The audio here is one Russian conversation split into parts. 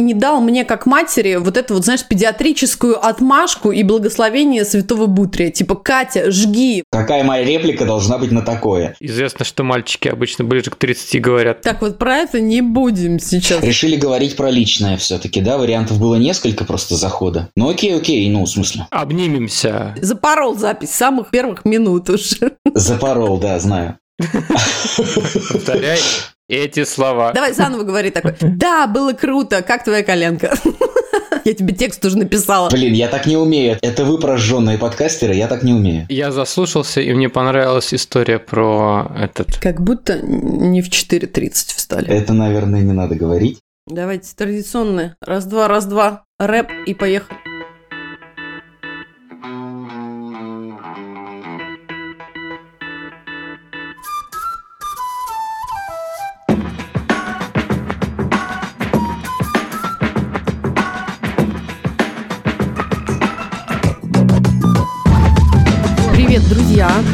и не дал мне, как матери, вот эту вот, знаешь, педиатрическую отмашку и благословение святого Бутрия. Типа, Катя, жги. Какая моя реплика должна быть на такое? Известно, что мальчики обычно ближе к 30 говорят. Так вот про это не будем сейчас. Решили говорить про личное все-таки, да? Вариантов было несколько просто захода. Ну окей, окей, ну в смысле. Обнимемся. Запорол запись с самых первых минут уже. Запорол, да, знаю. Повторяй эти слова. Давай заново говори такой. Да, было круто. Как твоя коленка? Я тебе текст уже написала. Блин, я так не умею. Это вы прожженные подкастеры, я так не умею. Я заслушался, и мне понравилась история про этот... Как будто не в 4.30 встали. Это, наверное, не надо говорить. Давайте традиционное. Раз-два, раз-два. Рэп и поехали.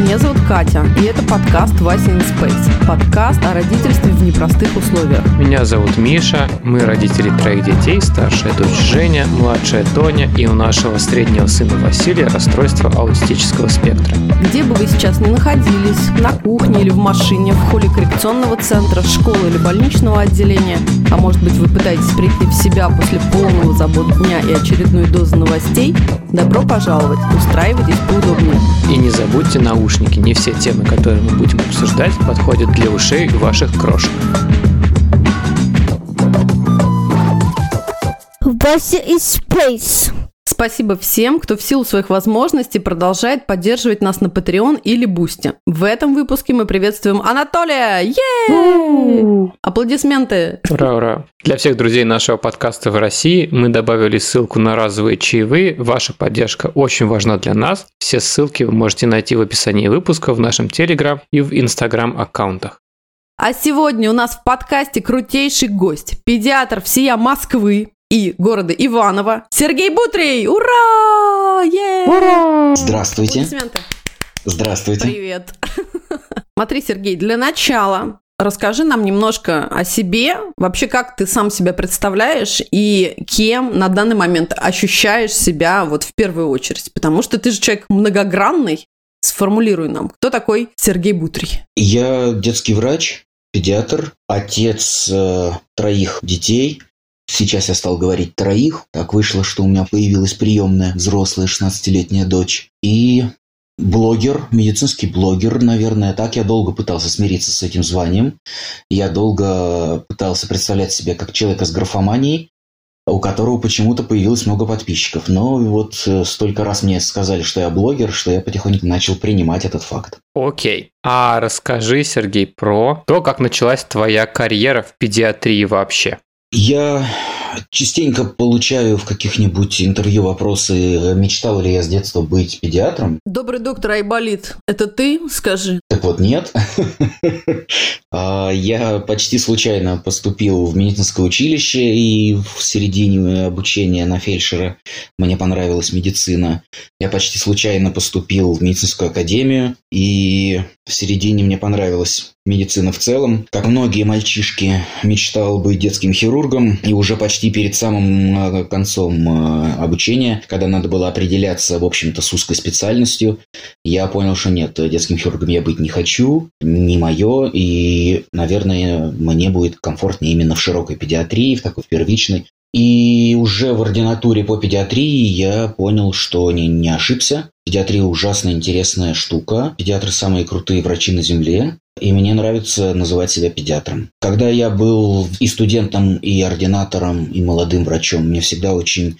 Меня зовут Катя, и это подкаст «Вася in Space». Подкаст о родительстве в непростых условиях. Меня зовут Миша, мы родители троих детей, старшая дочь Женя, младшая Тоня и у нашего среднего сына Василия расстройство аутистического спектра. Где бы вы сейчас ни находились, на кухне или в машине, в холле коррекционного центра, школы или больничного отделения, а может быть вы пытаетесь прийти в себя после полного забот дня и очередной дозы новостей, добро пожаловать, устраивайтесь поудобнее. И не забудьте наушники, не все темы, которые мы будем обсуждать, подходят для ушей ваших крошек. Вася из Space. Спасибо всем, кто в силу своих возможностей продолжает поддерживать нас на Patreon или Бусти. В этом выпуске мы приветствуем Анатолия! Е! Аплодисменты! Ура, ура! Для всех друзей нашего подкаста в России мы добавили ссылку на разовые чаевые. Ваша поддержка очень важна для нас. Все ссылки вы можете найти в описании выпуска, в нашем Телеграм и в Инстаграм аккаунтах. А сегодня у нас в подкасте крутейший гость, педиатр всея Москвы и города Иваново, Сергей Бутрей! Ура! Е! Здравствуйте. Здравствуйте. Привет. Смотри, Сергей, для начала расскажи нам немножко о себе, вообще как ты сам себя представляешь и кем на данный момент ощущаешь себя вот в первую очередь, потому что ты же человек многогранный. Сформулируй нам, кто такой Сергей Бутрий? Я детский врач, педиатр, отец э, троих детей. Сейчас я стал говорить троих. Так вышло, что у меня появилась приемная взрослая 16-летняя дочь. И блогер, медицинский блогер, наверное. Так я долго пытался смириться с этим званием. Я долго пытался представлять себя как человека с графоманией, у которого почему-то появилось много подписчиков. Но вот э, столько раз мне сказали, что я блогер, что я потихоньку начал принимать этот факт. Окей. А расскажи, Сергей, про то, как началась твоя карьера в педиатрии вообще. Я частенько получаю в каких-нибудь интервью вопросы, мечтал ли я с детства быть педиатром. Добрый доктор Айболит, это ты? Скажи. Так вот, нет. А, Я почти случайно поступил в медицинское училище, и в середине обучения на фельдшера мне понравилась медицина. Я почти случайно поступил в медицинскую академию, и в середине мне понравилась медицина в целом. Как многие мальчишки, мечтал быть детским хирургом, и уже почти перед самым э, концом э, обучения, когда надо было определяться, в общем-то, с узкой специальностью, я понял, что нет, детским хирургом я быть не хочу, не мое, и, наверное, мне будет комфортнее именно в широкой педиатрии, в такой первичной. И уже в ординатуре по педиатрии я понял, что не, не ошибся. Педиатрия ужасно интересная штука. Педиатры самые крутые врачи на Земле. И мне нравится называть себя педиатром. Когда я был и студентом, и ординатором, и молодым врачом, мне всегда очень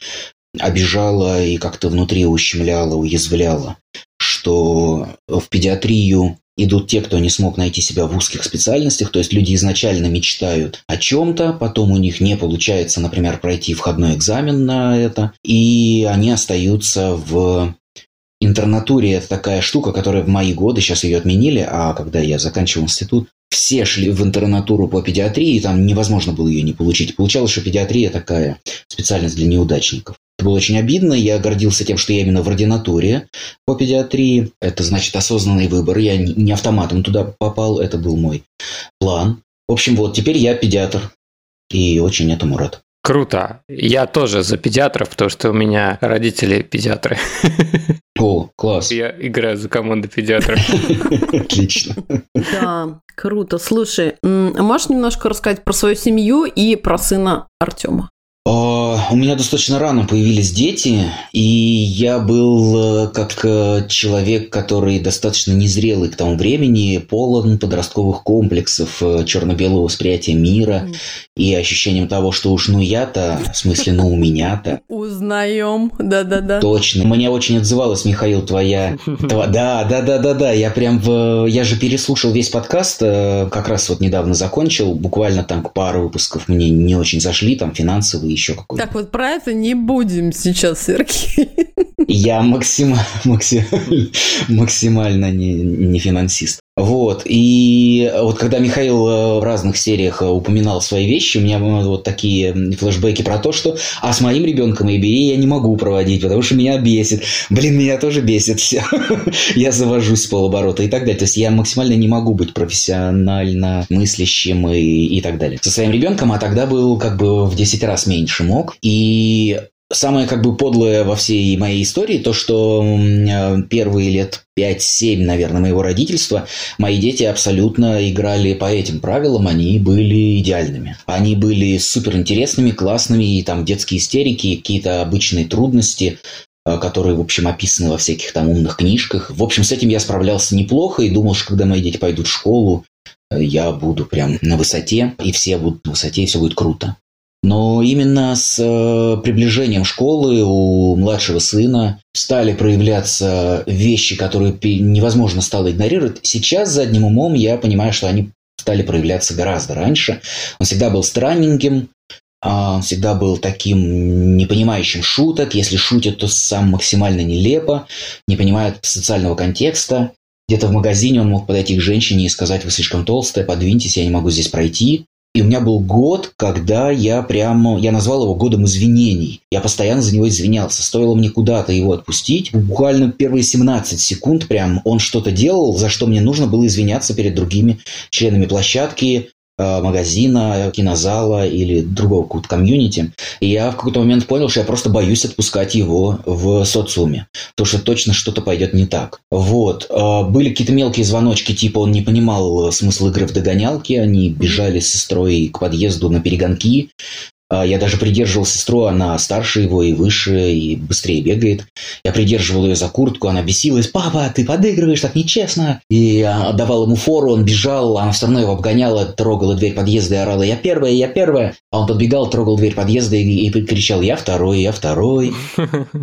обижало и как-то внутри ущемляло, уязвляло, что в педиатрию идут те, кто не смог найти себя в узких специальностях, то есть люди изначально мечтают о чем-то, потом у них не получается, например, пройти входной экзамен на это, и они остаются в интернатуре. Это такая штука, которая в мои годы, сейчас ее отменили, а когда я заканчивал институт, все шли в интернатуру по педиатрии, и там невозможно было ее не получить. Получалось, что педиатрия такая специальность для неудачников. Было очень обидно, я гордился тем, что я именно в ординатуре по педиатрии. Это значит осознанный выбор, я не автоматом туда попал, это был мой план. В общем, вот, теперь я педиатр, и очень этому рад. Круто. Я тоже за педиатров, потому что у меня родители педиатры. О, класс. Я играю за команду педиатров. Отлично. Да, круто. Слушай, а можешь немножко рассказать про свою семью и про сына Артема? А, У меня достаточно рано появились дети, и я был э, как э, человек, который достаточно незрелый к тому времени, полон подростковых комплексов, э, черно-белого восприятия мира Мгм. и ощущением того, что уж ну я-то, в смысле ну у меня-то. Узнаем, да-да-да. Точно. Мне очень отзывалась, Михаил, твоя... тва- Да, да, да, да, да. Я прям в... Я же переслушал весь подкаст, э, как раз вот недавно закончил. Буквально там к пару выпусков мне не очень зашли, там финансовые еще какой-то. Так вот про это не будем сейчас, Сергей. Я максима- максимально, максимально не, не финансист. Вот, и вот когда Михаил э, в разных сериях э, упоминал свои вещи, у меня э, вот такие флешбеки про то, что а с моим ребенком ABA я не могу проводить, потому что меня бесит. Блин, меня тоже бесит все. Я завожусь с полоборота и так далее. То есть я максимально не могу быть профессионально мыслящим и, и так далее. Со своим ребенком, а тогда был как бы в 10 раз меньше мог. И Самое как бы подлое во всей моей истории то, что э, первые лет 5-7, наверное, моего родительства мои дети абсолютно играли по этим правилам, они были идеальными. Они были суперинтересными, классными, и там детские истерики, какие-то обычные трудности, э, которые, в общем, описаны во всяких там умных книжках. В общем, с этим я справлялся неплохо и думал, что когда мои дети пойдут в школу, э, я буду прям на высоте, и все будут на высоте, и все будет круто. Но именно с э, приближением школы у младшего сына стали проявляться вещи, которые невозможно стало игнорировать. Сейчас задним умом я понимаю, что они стали проявляться гораздо раньше. Он всегда был странненьким, а, он всегда был таким не понимающим шуток. Если шутит, то сам максимально нелепо, не понимает социального контекста. Где-то в магазине он мог подойти к женщине и сказать, вы слишком толстая, подвиньтесь, я не могу здесь пройти. И у меня был год, когда я прямо, я назвал его годом извинений. Я постоянно за него извинялся. Стоило мне куда-то его отпустить. Буквально первые 17 секунд прям он что-то делал, за что мне нужно было извиняться перед другими членами площадки, магазина, кинозала или другого какого-то комьюнити. И я в какой-то момент понял, что я просто боюсь отпускать его в социуме. Потому что точно что-то пойдет не так. Вот. Э, Были какие-то мелкие звоночки, типа он не понимал э, смысл игры в догонялки, они бежали с сестрой к подъезду на перегонки. А, Я даже придерживал сестру, она старше его и выше, и быстрее бегает. Я придерживал ее за куртку, она бесилась. «Папа, ты подыгрываешь, так нечестно!» И я отдавал ему фору, он бежал, она все равно его обгоняла, трогала дверь подъезда и орала «Я первая, я первая!» А он подбегал, трогал дверь подъезда и, и кричал «Я второй, я второй!»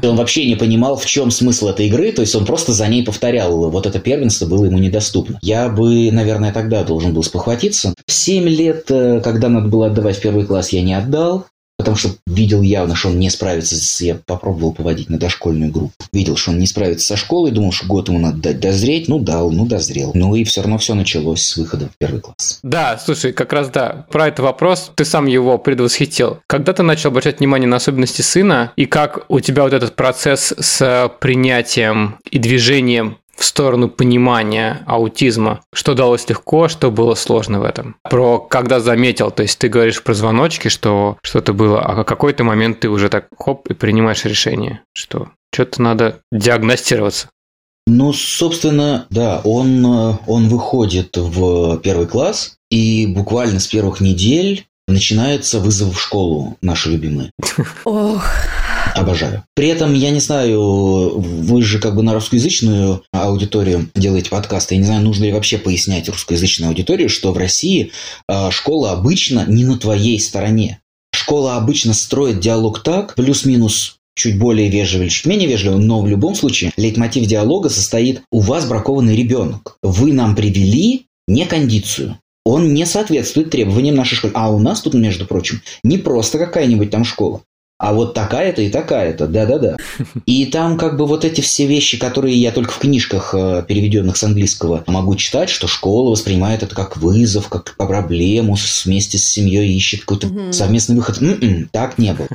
И Он вообще не понимал, в чем смысл этой игры, то есть он просто за ней повторял. Вот это первенство было ему недоступно. Я бы, наверное, тогда должен был спохватиться. В 7 лет, э, когда надо было отдавать в первый класс, я не отдал. Потому что видел явно, что он не справится. Я попробовал поводить на дошкольную группу. Видел, что он не справится со школой, думал, что год ему надо дать дозреть. Ну, дал, ну, дозрел. Ну, и все равно все началось с выхода в первый класс. Да, слушай, как раз да, про этот вопрос, ты сам его предвосхитил. Когда ты начал обращать внимание на особенности сына, и как у тебя вот этот процесс с принятием и движением в сторону понимания аутизма. Что далось легко, что было сложно в этом. Про когда заметил, то есть ты говоришь про звоночки, что что-то было, а в какой-то момент ты уже так хоп и принимаешь решение, что что-то надо диагностироваться. Ну, собственно, да, он, э, он выходит в первый класс, и буквально с первых недель начинается вызов в школу, наши любимые. Ох, Обожаю. При этом, я не знаю, вы же как бы на русскоязычную аудиторию делаете подкасты. Я не знаю, нужно ли вообще пояснять русскоязычной аудитории, что в России э, школа обычно не на твоей стороне. Школа обычно строит диалог так, плюс-минус чуть более вежливо или чуть менее вежливо, но в любом случае лейтмотив диалога состоит «У вас бракованный ребенок. Вы нам привели не кондицию. Он не соответствует требованиям нашей школы. А у нас тут, между прочим, не просто какая-нибудь там школа. А вот такая-то и такая-то, да-да-да. И там как бы вот эти все вещи, которые я только в книжках, э, переведенных с английского, могу читать, что школа воспринимает это как вызов, как проблему, вместе с семьей ищет какой-то угу. совместный выход. М-м, так не было.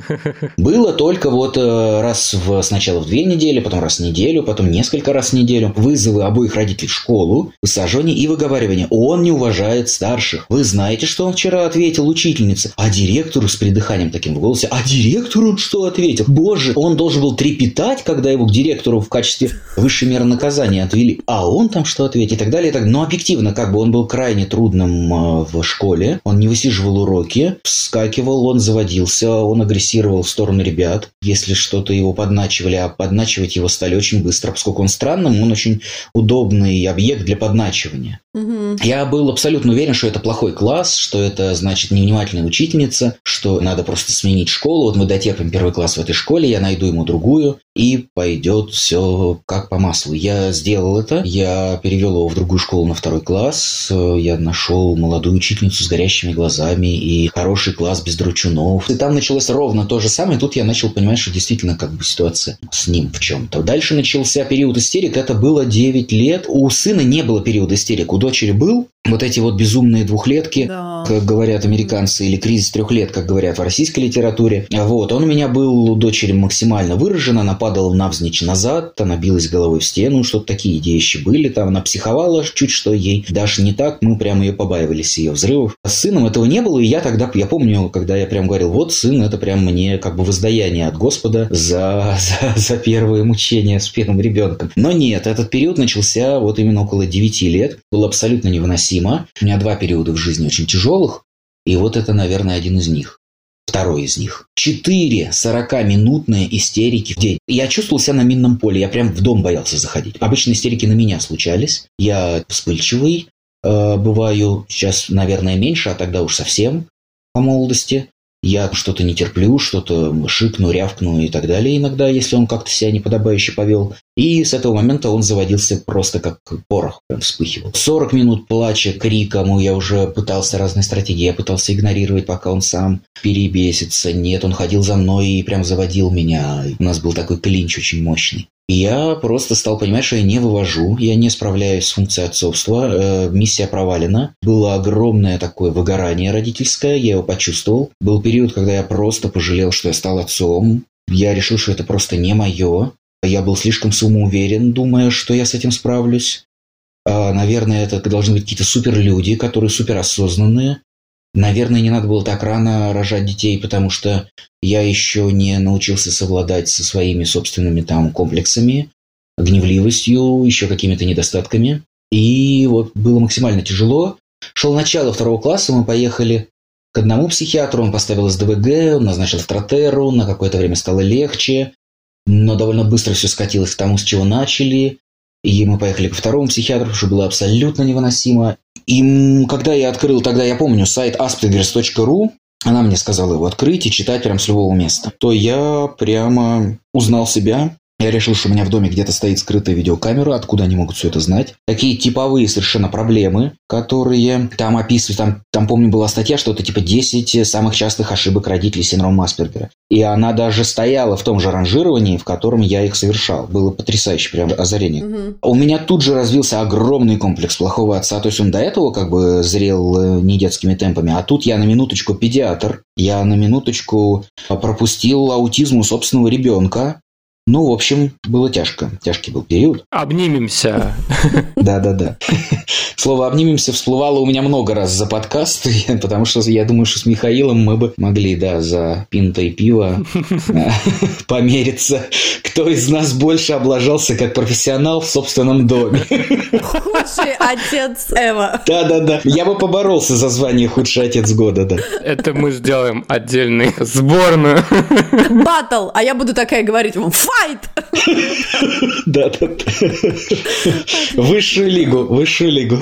Было только вот э, раз в, сначала в две недели, потом раз в неделю, потом несколько раз в неделю вызовы обоих родителей в школу, высаживание и выговаривание. Он не уважает старших. Вы знаете, что он вчера ответил учительнице? А директору с придыханием таким в голосе, а директору директору что ответил? Боже, он должен был трепетать, когда его к директору в качестве высшей меры наказания отвели. А он там что ответил? И так далее. И так. Но объективно, как бы он был крайне трудным э, в школе. Он не высиживал уроки, вскакивал, он заводился, он агрессировал в сторону ребят. Если что-то его подначивали, а подначивать его стали очень быстро, поскольку он странным, он очень удобный объект для подначивания. Угу. Я был абсолютно уверен, что это плохой класс, что это значит невнимательная учительница, что надо просто сменить школу. Вот мы дотерпим первый класс в этой школе, я найду ему другую, и пойдет все как по маслу. Я сделал это, я перевел его в другую школу на второй класс, я нашел молодую учительницу с горящими глазами и хороший класс без дручунов. И там началось ровно то же самое, тут я начал понимать, что действительно как бы ситуация с ним в чем-то. Дальше начался период истерик, это было 9 лет. У сына не было периода истерик, дочери был, вот эти вот безумные двухлетки, да. как говорят американцы, или кризис трех лет, как говорят в российской литературе. Вот, он у меня был у дочери максимально выражен, она падала навзничь назад, она билась головой в стену, что-то такие вещи были, там она психовала чуть что ей даже не так, мы прямо ее побаивались, ее взрывов. А с сыном этого не было, и я тогда, я помню, когда я прям говорил, вот сын, это прям мне как бы воздаяние от Господа за, за, за первые мучения с первым ребенком. Но нет, этот период начался вот именно около 9 лет, был абсолютно невыносим невыносимо. У меня два периода в жизни очень тяжелых, и вот это, наверное, один из них. Второй из них. Четыре 40-минутные истерики в день. Я чувствовал себя на минном поле. Я прям в дом боялся заходить. Обычно истерики на меня случались. Я вспыльчивый, э, бываю сейчас, наверное, меньше, а тогда уж совсем по молодости я что-то не терплю, что-то шикну, рявкну и так далее иногда, если он как-то себя неподобающе повел. И с этого момента он заводился просто как порох, прям вспыхивал. 40 минут плача, криком, я уже пытался разные стратегии, я пытался игнорировать, пока он сам перебесится. Нет, он ходил за мной и прям заводил меня. У нас был такой клинч очень мощный я просто стал понимать, что я не вывожу, я не справляюсь с функцией отцовства, э, миссия провалена. Было огромное такое выгорание родительское, я его почувствовал. Был период, когда я просто пожалел, что я стал отцом. Я решил, что это просто не мое. Я был слишком самоуверен, думая, что я с этим справлюсь. А, наверное, это должны быть какие-то суперлюди, которые суперосознанные. Наверное, не надо было так рано рожать детей, потому что я еще не научился совладать со своими собственными там комплексами, гневливостью, еще какими-то недостатками. И вот было максимально тяжело. Шел начало второго класса, мы поехали к одному психиатру, он поставил СДВГ, он назначил стротеру, на какое-то время стало легче, но довольно быстро все скатилось к тому, с чего начали. И мы поехали к второму психиатру, что было абсолютно невыносимо. И когда я открыл, тогда я помню, сайт aspergers.ru, она мне сказала его открыть и читать прям с любого места. То я прямо узнал себя, я решил, что у меня в доме где-то стоит скрытая видеокамера, откуда они могут все это знать. Такие типовые совершенно проблемы, которые там описывают. Там, там помню, была статья, что это типа 10 самых частых ошибок родителей синдрома Аспергера. И она даже стояла в том же ранжировании, в котором я их совершал. Было потрясающее прям озарение. Угу. У меня тут же развился огромный комплекс плохого отца. То есть он до этого как бы зрел э, не детскими темпами. А тут я на минуточку педиатр. Я на минуточку пропустил аутизм у собственного ребенка. Ну, в общем, было тяжко. Тяжкий был период. Обнимемся. Да-да-да. Слово «обнимемся» всплывало у меня много раз за подкаст, потому что я думаю, что с Михаилом мы бы могли, да, за пинтой пива э, помериться, кто из нас больше облажался как профессионал в собственном доме. Худший отец Эва. Да-да-да. Я бы поборолся за звание худший отец года, да. Это мы сделаем отдельный сборную. Батл. А я буду такая говорить, фак! Файт! Да, да. Высшую лигу, высшую лигу.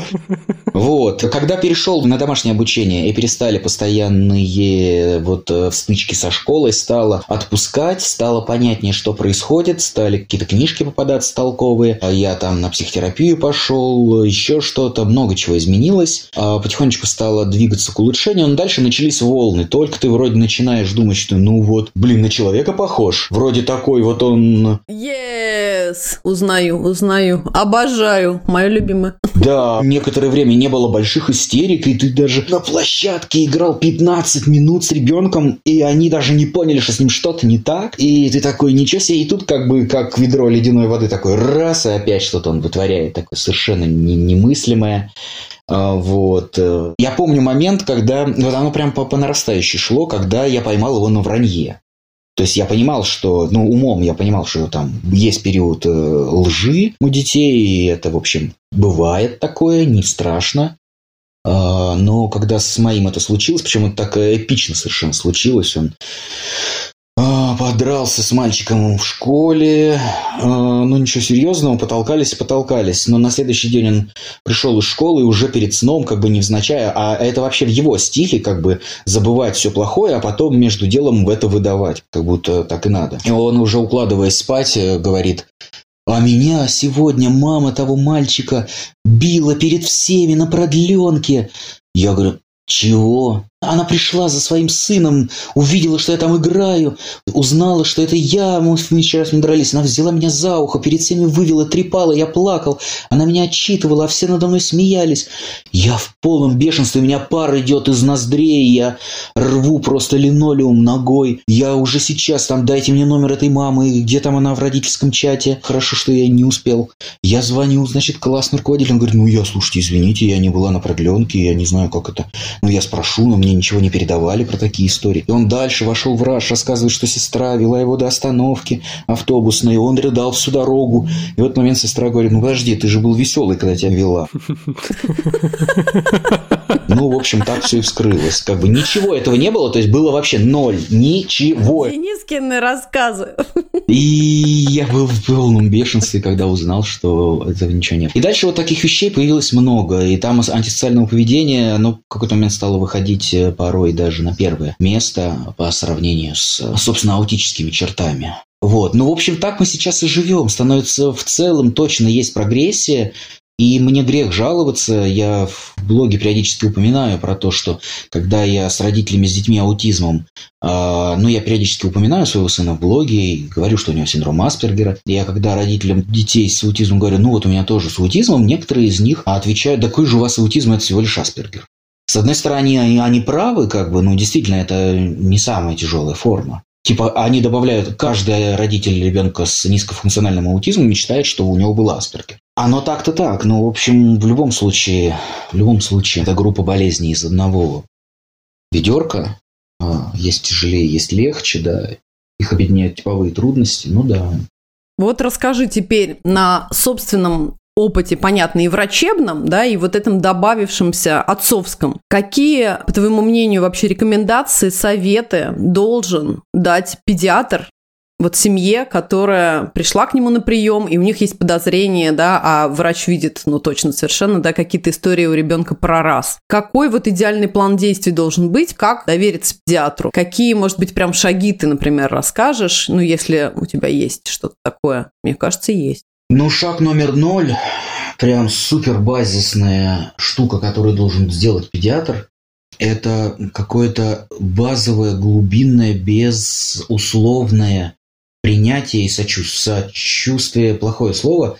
Вот. Когда перешел на домашнее обучение и перестали постоянные вот э, стычки со школой, стало отпускать, стало понятнее, что происходит, стали какие-то книжки попадаться толковые. А Я там на психотерапию пошел, еще что-то, много чего изменилось. А Потихонечку стало двигаться к улучшению, но дальше начались волны. Только ты вроде начинаешь думать, что ну вот, блин, на человека похож. Вроде такой вот он... Yes! Узнаю, узнаю. Обожаю. Мое любимое. Да, некоторое время не было больших истерик, и ты даже на площадке играл 15 минут с ребенком, и они даже не поняли, что с ним что-то не так. И ты такой, ничего себе, и тут как бы как ведро ледяной воды такой раз, и опять что-то он вытворяет, такое совершенно не- немыслимое. А, Вот. э. Я помню момент, когда вот оно прям по, по нарастающей шло, когда я поймал его на вранье. То есть я понимал, что, ну, умом я понимал, что там есть период э, лжи у детей, и это, в общем, бывает такое, не страшно. А, но когда с моим это случилось, причем это так эпично совершенно случилось, он подрался с мальчиком в школе, а, ну ничего серьезного, потолкались потолкались. Но на следующий день он пришел из школы уже перед сном, как бы невзначай, а это вообще в его стиле, как бы забывать все плохое, а потом между делом в это выдавать, как будто так и надо. И он уже укладываясь спать, э, говорит, а меня сегодня мама того мальчика била перед всеми на продленке. Я говорю, чего? Она пришла за своим сыном, увидела, что я там играю, узнала, что это я, мы вчера с ним дрались. Она взяла меня за ухо, перед всеми вывела, трепала, я плакал. Она меня отчитывала, а все надо мной смеялись. Я в полном бешенстве, у меня пар идет из ноздрей, я рву просто линолеум ногой. Я уже сейчас там, дайте мне номер этой мамы, где там она в родительском чате. Хорошо, что я не успел. Я звоню, значит, классный руководитель. Он говорит, ну я, слушайте, извините, я не была на продленке, я не знаю, как это. Ну я спрошу, но мне ничего не передавали про такие истории. И он дальше вошел в раж, рассказывает, что сестра вела его до остановки автобусной, и он рыдал всю дорогу. И в этот момент сестра говорит, ну подожди, ты же был веселый, когда тебя вела. Ну, в общем, так все и вскрылось. Как бы ничего этого не было, то есть было вообще ноль. Ничего. Денискины рассказы. И я был в полном бешенстве, когда узнал, что этого ничего нет. И дальше вот таких вещей появилось много. И там антисоциального поведения, оно в какой-то момент стало выходить э, порой даже на первое место по сравнению с, собственно, аутическими чертами. Вот. Ну, в общем, так мы сейчас и живем. Становится в целом точно есть прогрессия. И мне грех жаловаться, я в блоге периодически упоминаю про то, что когда я с родителями с детьми аутизмом, а, ну, я периодически упоминаю своего сына в блоге и говорю, что у него синдром Аспергера. Я когда родителям детей с аутизмом говорю, ну, вот у меня тоже с аутизмом, некоторые из них отвечают, да какой же у вас аутизм, это всего лишь Аспергер. С одной стороны, они, они правы, как бы, ну, действительно, это не самая тяжелая форма. Типа, они добавляют, каждый родитель ребенка с низкофункциональным аутизмом мечтает, что у него был Аспергер. Оно так-то так, но, в общем, в любом случае, в любом случае, это группа болезней из одного ведерка. А, Есть тяжелее, есть легче, да. Их объединяют типовые трудности, ну да. Вот расскажи теперь на собственном опыте, понятно, и врачебном, да, и вот этом добавившемся отцовском. Какие, по твоему мнению, вообще рекомендации, советы должен дать педиатр вот семье, которая пришла к нему на прием, и у них есть подозрение, да, а врач видит, ну точно совершенно, да, какие-то истории у ребенка про раз. Какой вот идеальный план действий должен быть, как довериться педиатру? Какие, может быть, прям шаги ты, например, расскажешь, ну если у тебя есть что-то такое? Мне кажется, есть. Ну, шаг номер ноль, прям супер базисная штука, которую должен сделать педиатр, это какое-то базовое, глубинное, безусловное принятие и сочувствие. Сочувствие – плохое слово.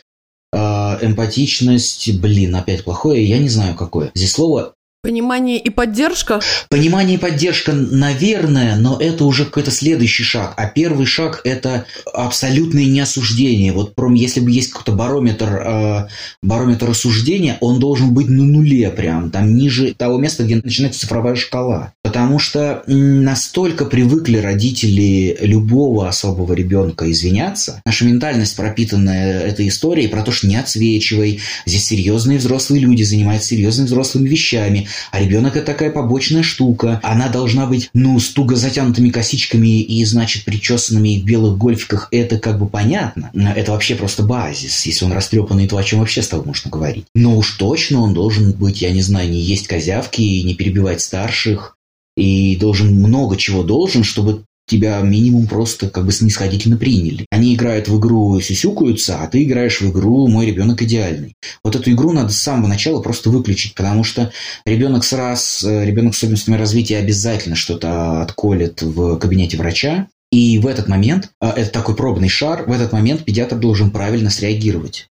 А, эмпатичность, блин, опять плохое, я не знаю какое. Здесь слово Понимание и поддержка? Понимание и поддержка, наверное, но это уже какой-то следующий шаг. А первый шаг – это абсолютное неосуждение. Вот если бы есть какой-то барометр, э, барометр осуждения, он должен быть на нуле прям, там ниже того места, где начинается цифровая шкала. Потому что настолько привыкли родители любого особого ребенка извиняться. Наша ментальность, пропитанная этой историей про то, что не отсвечивай, здесь серьезные взрослые люди занимаются серьезными взрослыми вещами. А ребенок это такая побочная штука. Она должна быть, ну, с туго затянутыми косичками и, значит, причесанными в белых гольфиках. Это как бы понятно. Это вообще просто базис. Если он растрепанный, то о чем вообще с тобой можно говорить? Но уж точно он должен быть, я не знаю, не есть козявки, не перебивать старших, и должен много чего должен, чтобы тебя минимум просто как бы снисходительно приняли. Они играют в игру сюсюкаются, а ты играешь в игру «Мой ребенок идеальный». Вот эту игру надо с самого начала просто выключить, потому что ребенок с раз, э, ребенок с особенностями развития обязательно что-то отколет в кабинете врача, и в этот момент, э, это такой пробный шар, в этот момент педиатр должен правильно среагировать.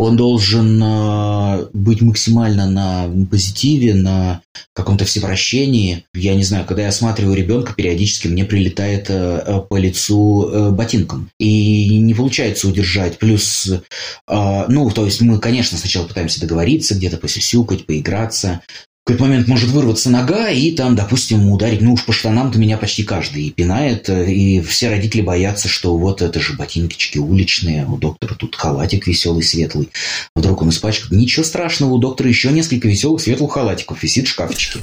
Он должен э, быть максимально на позитиве, на каком-то всепрощении. Я не знаю, когда я осматриваю ребенка, периодически мне прилетает э, по лицу э, ботинком. И не получается удержать. Плюс, ну, то есть мы, конечно, сначала пытаемся договориться, где-то посюсюкать, поиграться какой-то момент может вырваться нога и там, допустим, ударить, ну уж по штанам-то меня почти каждый пинает, и все родители боятся, что вот это же ботинки уличные, у доктора тут халатик веселый, светлый, вдруг он испачкает. Ничего страшного, у доктора еще несколько веселых светлых халатиков висит в шкафчике.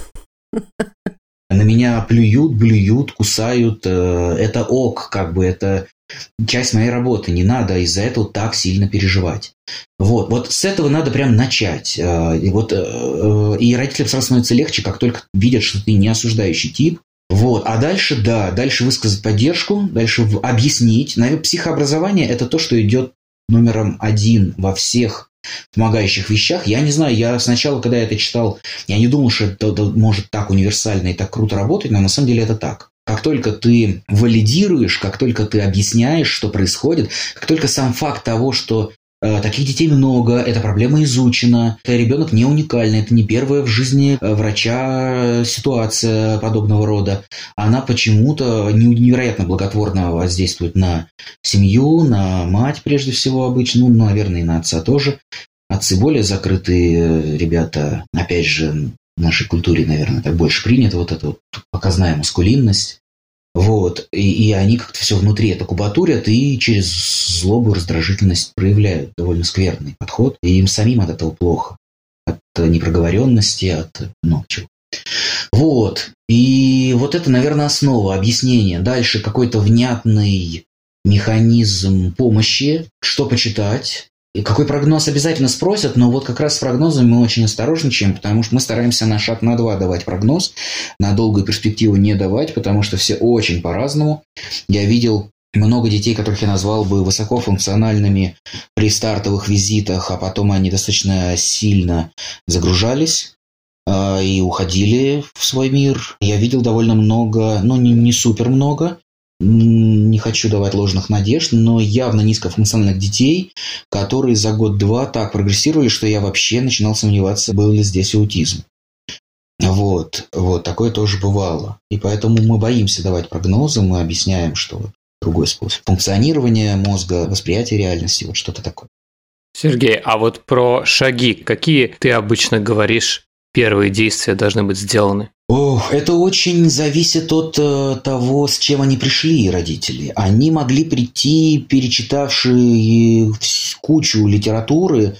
На меня плюют, блюют, кусают. Э, это ок, как бы это часть моей работы. Не надо из-за этого так сильно переживать. Вот, вот с этого надо прям начать. Э, и, вот, э, и родителям сразу становится легче, как только видят, что ты не осуждающий тип. Вот. А дальше, да, дальше высказать поддержку, дальше объяснить. Наверное, психообразование – это то, что идет номером один во всех помогающих вещах. Я не знаю, я сначала, когда я это читал, я не думал, что это может так универсально и так круто работать, но на самом деле это так. Как только ты валидируешь, как только ты объясняешь, что происходит, как только сам факт того, что Таких детей много, эта проблема изучена, это ребенок не уникальный, это не первая в жизни э, врача ситуация подобного рода. Она почему-то невероятно благотворно воздействует на семью, на мать прежде всего обычно, ну, наверное, и на отца тоже. Отцы более закрытые э, ребята, опять же, в нашей культуре, наверное, так больше принято, вот эта вот показная маскулинность. Вот. И, и они как-то все внутри это кубатурят и через злобу, раздражительность проявляют довольно скверный подход. И им самим от этого плохо. От непроговоренности, от много чего. Вот. И вот это, наверное, основа объяснения. Дальше какой-то внятный механизм помощи, что почитать, и какой прогноз обязательно спросят, но вот как раз с прогнозами мы очень осторожничаем, потому что мы стараемся на шаг на два давать прогноз, на долгую перспективу не давать, потому что все очень по-разному. Я видел много детей, которых я назвал бы высокофункциональными при стартовых визитах, а потом они достаточно сильно загружались э, и уходили в свой мир. Я видел довольно много, ну не, не супер много, не хочу давать ложных надежд, но явно низкофункциональных детей, которые за год-два так прогрессировали, что я вообще начинал сомневаться, был ли здесь аутизм. Вот, вот, такое тоже бывало. И поэтому мы боимся давать прогнозы, мы объясняем, что другой способ функционирования мозга, восприятия реальности, вот что-то такое. Сергей, а вот про шаги, какие ты обычно говоришь, первые действия должны быть сделаны? Ох, это очень зависит от э, того, с чем они пришли, родители. Они могли прийти, перечитавшие кучу литературы,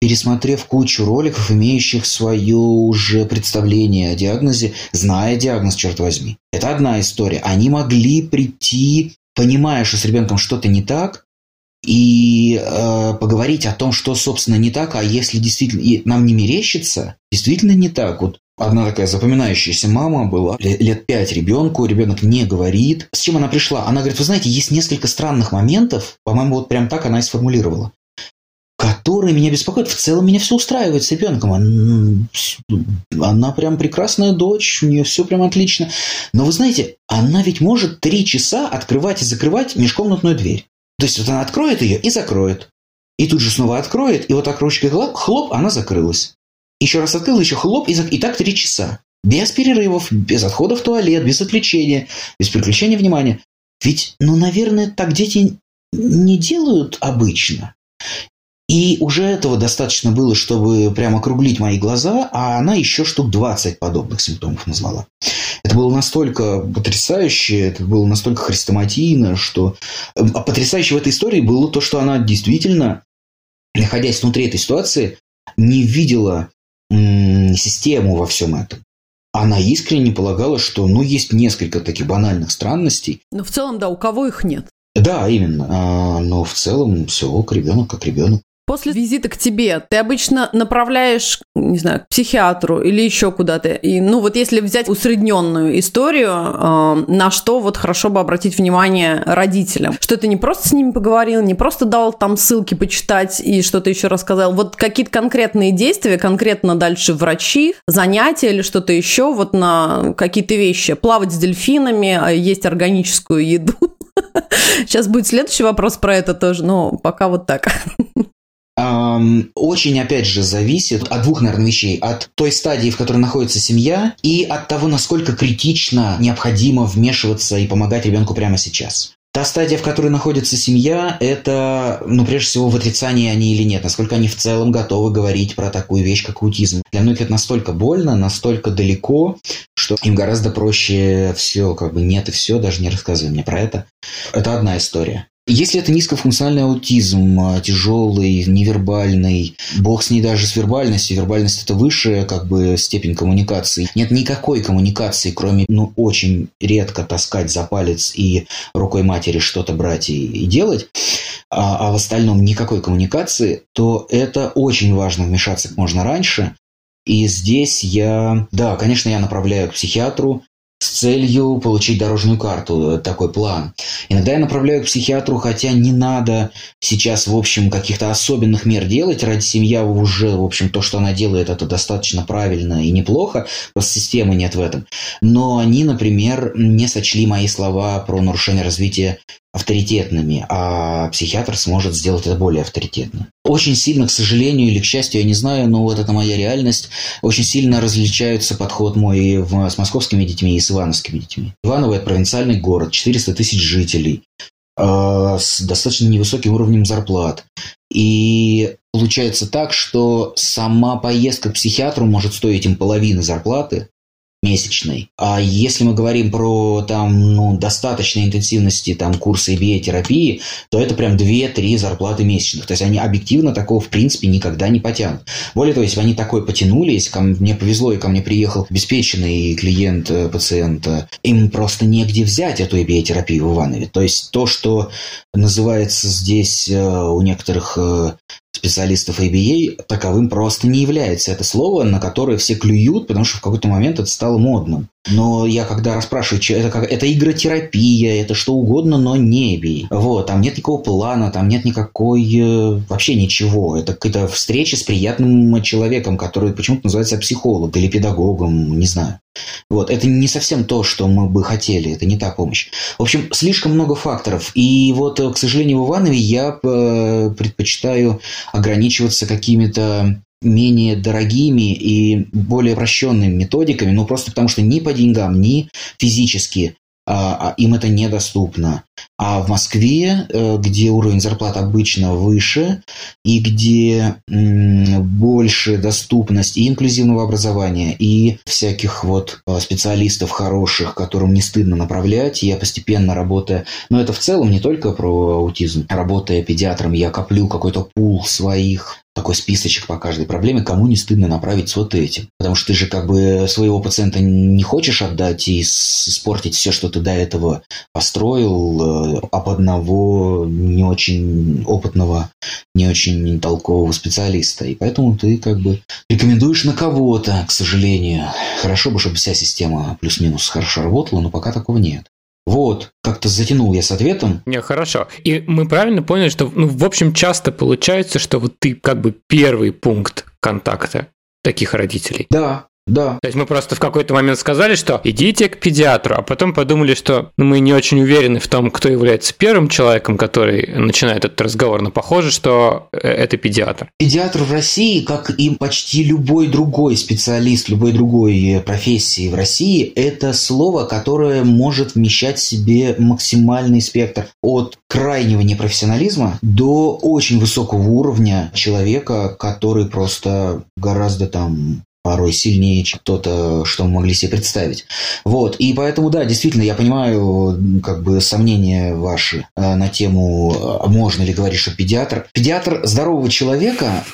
пересмотрев кучу роликов, имеющих свое уже представление о диагнозе, зная диагноз, черт возьми. Это одна история. Они могли прийти, понимая, что с ребенком что-то не так, и э, поговорить о том, что, собственно, не так, а если действительно нам не мерещится, действительно не так. Вот Одна такая запоминающаяся мама была, лет пять ребенку, ребенок не говорит. С чем она пришла? Она говорит, вы знаете, есть несколько странных моментов, по-моему, вот прям так она и сформулировала, которые меня беспокоят. В целом меня все устраивает с ребенком. Она, она прям прекрасная дочь, у нее все прям отлично. Но вы знаете, она ведь может три часа открывать и закрывать межкомнатную дверь. То есть вот она откроет ее и закроет. И тут же снова откроет, и вот так ручкой хлоп, хлоп она закрылась. Еще раз открыл, еще хлоп, и, и так три часа. Без перерывов, без отхода в туалет, без отвлечения, без переключения внимания. Ведь, ну, наверное, так дети не делают обычно. И уже этого достаточно было, чтобы прямо округлить мои глаза, а она еще штук 20 подобных симптомов назвала. Это было настолько потрясающе, это было настолько хрестоматийно, что... А потрясающе в этой истории было то, что она действительно, находясь внутри этой ситуации, не видела систему во всем этом. Она искренне полагала, что ну, есть несколько таких банальных странностей. Но в целом, да, у кого их нет? Да, именно. А, но в целом все, ребенок как ребенок. После визита к тебе ты обычно направляешь, не знаю, к психиатру или еще куда-то. И, ну, вот если взять усредненную историю, э, на что вот хорошо бы обратить внимание родителям. Что ты не просто с ними поговорил, не просто дал там ссылки почитать и что-то еще рассказал. Вот какие-то конкретные действия, конкретно дальше врачи, занятия или что-то еще, вот на какие-то вещи. Плавать с дельфинами, а есть органическую еду. Сейчас будет следующий вопрос про это тоже, но пока вот так. Очень, опять же, зависит от двух, наверное, вещей. От той стадии, в которой находится семья, и от того, насколько критично необходимо вмешиваться и помогать ребенку прямо сейчас. Та стадия, в которой находится семья, это, ну, прежде всего, в отрицании они или нет. Насколько они в целом готовы говорить про такую вещь, как аутизм. Для многих это настолько больно, настолько далеко, что им гораздо проще все, как бы нет и все, даже не рассказывай мне про это. Это одна история. Если это низкофункциональный аутизм, а, тяжелый, невербальный, бог с ней даже с вербальностью, вербальность это высшая как бы степень коммуникации. Нет никакой коммуникации, кроме, ну, очень редко таскать за палец и рукой матери что-то брать и, и делать, а, а в остальном никакой коммуникации, то это очень важно вмешаться как можно раньше, и здесь я, да, конечно, я направляю к психиатру, с целью получить дорожную карту, такой план. Иногда я направляю к психиатру, хотя не надо сейчас, в общем, каких-то особенных мер делать. Ради семья уже, в общем, то, что она делает, это достаточно правильно и неплохо. Просто системы нет в этом. Но они, например, не сочли мои слова про нарушение развития авторитетными, а психиатр сможет сделать это более авторитетно. Очень сильно, к сожалению или к счастью, я не знаю, но вот это моя реальность, очень сильно различается подход мой в, с московскими детьми и с ивановскими детьми. Иваново – это провинциальный город, 400 тысяч жителей, э, с достаточно невысоким уровнем зарплат. И получается так, что сама поездка к психиатру может стоить им половины зарплаты, месячной. А если мы говорим про там, ну, достаточной интенсивности там, курса EBA-терапии, то это прям 2-3 зарплаты месячных. То есть они объективно такого в принципе никогда не потянут. Более того, если они такое потянулись, ко мне повезло, и ко мне приехал обеспеченный клиент э, пациента, им просто негде взять эту EBA-терапию в Иванове. То есть то, что называется здесь э, у некоторых э, специалистов ABA таковым просто не является. Это слово, на которое все клюют, потому что в какой-то момент это стало модным. Но я когда расспрашиваю, это, как, это игротерапия, это что угодно, но не ABA. Вот, там нет никакого плана, там нет никакой э, вообще ничего. Это какая-то встреча с приятным человеком, который почему-то называется психолог или педагогом, не знаю. Вот, это не совсем то, что мы бы хотели, это не та помощь. В общем, слишком много факторов. И вот, к сожалению, в Иванове я э, предпочитаю ограничиваться какими-то менее дорогими и более прощенными методиками, ну просто потому что ни по деньгам, ни физически им это недоступно. А в Москве, э, где уровень зарплат обычно выше, и где больше доступность и инклюзивного образования, и всяких вот э, специалистов хороших, которым не стыдно направлять, я постепенно работая, но это в целом не только про аутизм, работая педиатром, я коплю какой-то пул своих такой списочек по каждой проблеме, кому не стыдно направить с вот этим. Потому что ты же как бы своего пациента не хочешь отдать и испортить все, что ты до этого построил, э, об одного не очень опытного, не очень толкового специалиста. И поэтому ты как бы рекомендуешь на кого-то, к сожалению. Хорошо бы, чтобы вся система плюс-минус хорошо работала, но пока такого нет. Вот, как-то затянул я с ответом. Не, хорошо. И мы правильно поняли, что, ну, в общем, часто получается, что вот ты как бы первый пункт контакта таких родителей. Да, да. То есть мы просто в какой-то момент сказали, что идите к педиатру, а потом подумали, что ну, мы не очень уверены в том, кто является первым человеком, который начинает этот разговор, но похоже, что э, это педиатр. Педиатр в России, как и почти любой другой специалист, любой другой профессии в России, это слово, которое может вмещать в себе максимальный спектр от крайнего непрофессионализма до очень высокого уровня человека, который просто гораздо там порой сильнее, чем то, что мы могли себе представить. Вот, и поэтому, да, действительно, я понимаю как бы сомнения ваши э, на тему, а можно ли говорить, что педиатр. Педиатр здорового человека,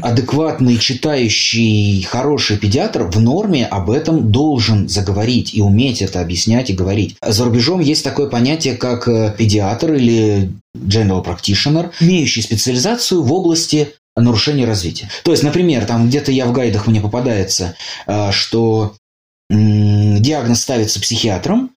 адекватный, читающий, хороший педиатр в норме об этом должен заговорить и уметь это объяснять и говорить. За рубежом есть такое понятие, как э, педиатр или general practitioner, имеющий специализацию в области нарушения развития. То есть, например, там где-то я в гайдах мне попадается, э, что диагноз ставится психиатром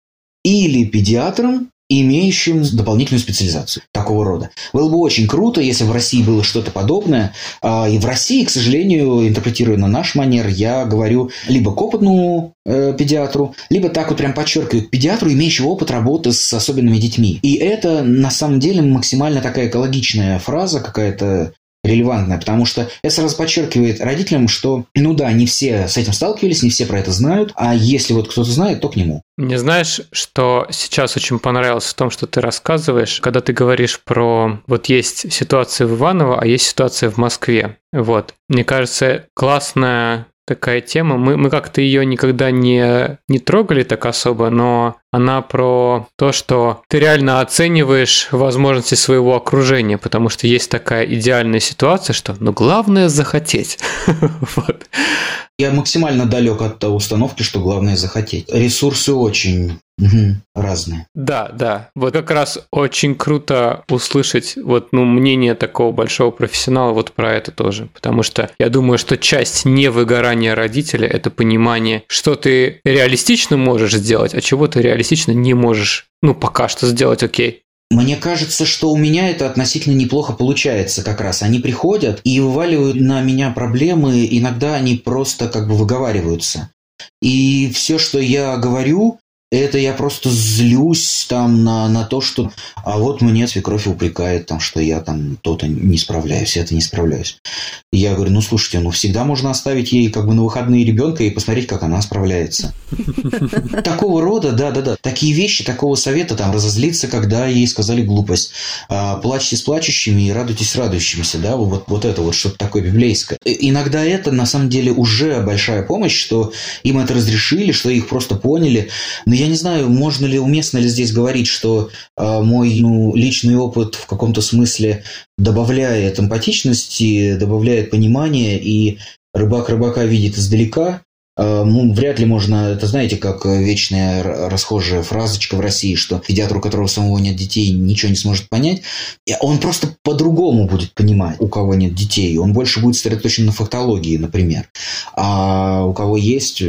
или педиатром, имеющим дополнительную специализацию такого рода. Было бы очень круто, если в России было что-то подобное. А, и в России, к сожалению, интерпретируя на наш манер, я говорю либо к опытному э, педиатру, либо так вот прям подчеркиваю, к педиатру, имеющему опыт работы с особенными детьми. И это на самом деле максимально такая экологичная фраза, какая-то релевантная, потому что это сразу подчеркивает родителям, что, ну да, не все с этим сталкивались, не все про это знают, а если вот кто-то знает, то к нему. Мне знаешь, что сейчас очень понравилось в том, что ты рассказываешь, когда ты говоришь про вот есть ситуация в Иваново, а есть ситуация в Москве. Вот. Мне кажется, классная такая тема. Мы, мы как-то ее никогда не, не трогали так особо, но она про то, что ты реально оцениваешь возможности своего окружения, потому что есть такая идеальная ситуация, что ну главное захотеть. вот. Я максимально далек от установки, что главное захотеть. Ресурсы очень Угу, разные. Да, да. Вот как раз очень круто услышать вот, ну, мнение такого большого профессионала вот про это тоже. Потому что я думаю, что часть невыгорания родителя – это понимание, что ты реалистично можешь сделать, а чего ты реалистично не можешь, ну, пока что сделать окей. Мне кажется, что у меня это относительно неплохо получается как раз. Они приходят и вываливают на меня проблемы, иногда они просто как бы выговариваются. И все, что я говорю, это я просто злюсь там на, на то, что а вот мне свекровь упрекает, там, что я там то-то не справляюсь, это не справляюсь. И я говорю, ну слушайте, ну всегда можно оставить ей как бы на выходные ребенка и посмотреть, как она справляется. Такого рода, да-да-да. Такие вещи, такого совета, там, разозлиться, когда ей сказали глупость. А, плачьте с плачущими и радуйтесь с радующимися, да, вот, вот это вот что-то такое библейское. Иногда это, на самом деле, уже большая помощь, что им это разрешили, что их просто поняли. Но я не знаю, можно ли, уместно ли здесь говорить, что э, мой ну, личный опыт в каком-то смысле добавляет эмпатичности, добавляет понимания, и рыбак рыбака видит издалека. Э, ну, вряд ли можно, это знаете, как вечная расхожая фразочка в России, что педиатр, у которого самого нет детей, ничего не сможет понять. Он просто по-другому будет понимать, у кого нет детей. Он больше будет сосредоточен на фактологии, например. А у кого есть,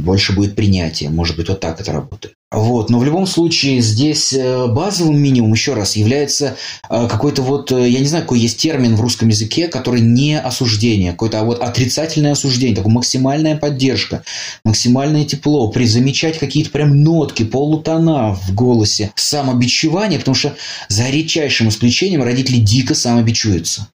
больше будет принятие. Может быть, вот так это работает. Вот, но в любом случае здесь э, базовым минимум, еще раз, является э, какой-то вот, э, я не знаю, какой есть термин в русском языке, который не осуждение, какое-то а вот отрицательное осуждение, такая максимальная поддержка, максимальное тепло, призамечать какие-то прям нотки, полутона в голосе, самобичевание, потому что за редчайшим исключением родители дико самобичуются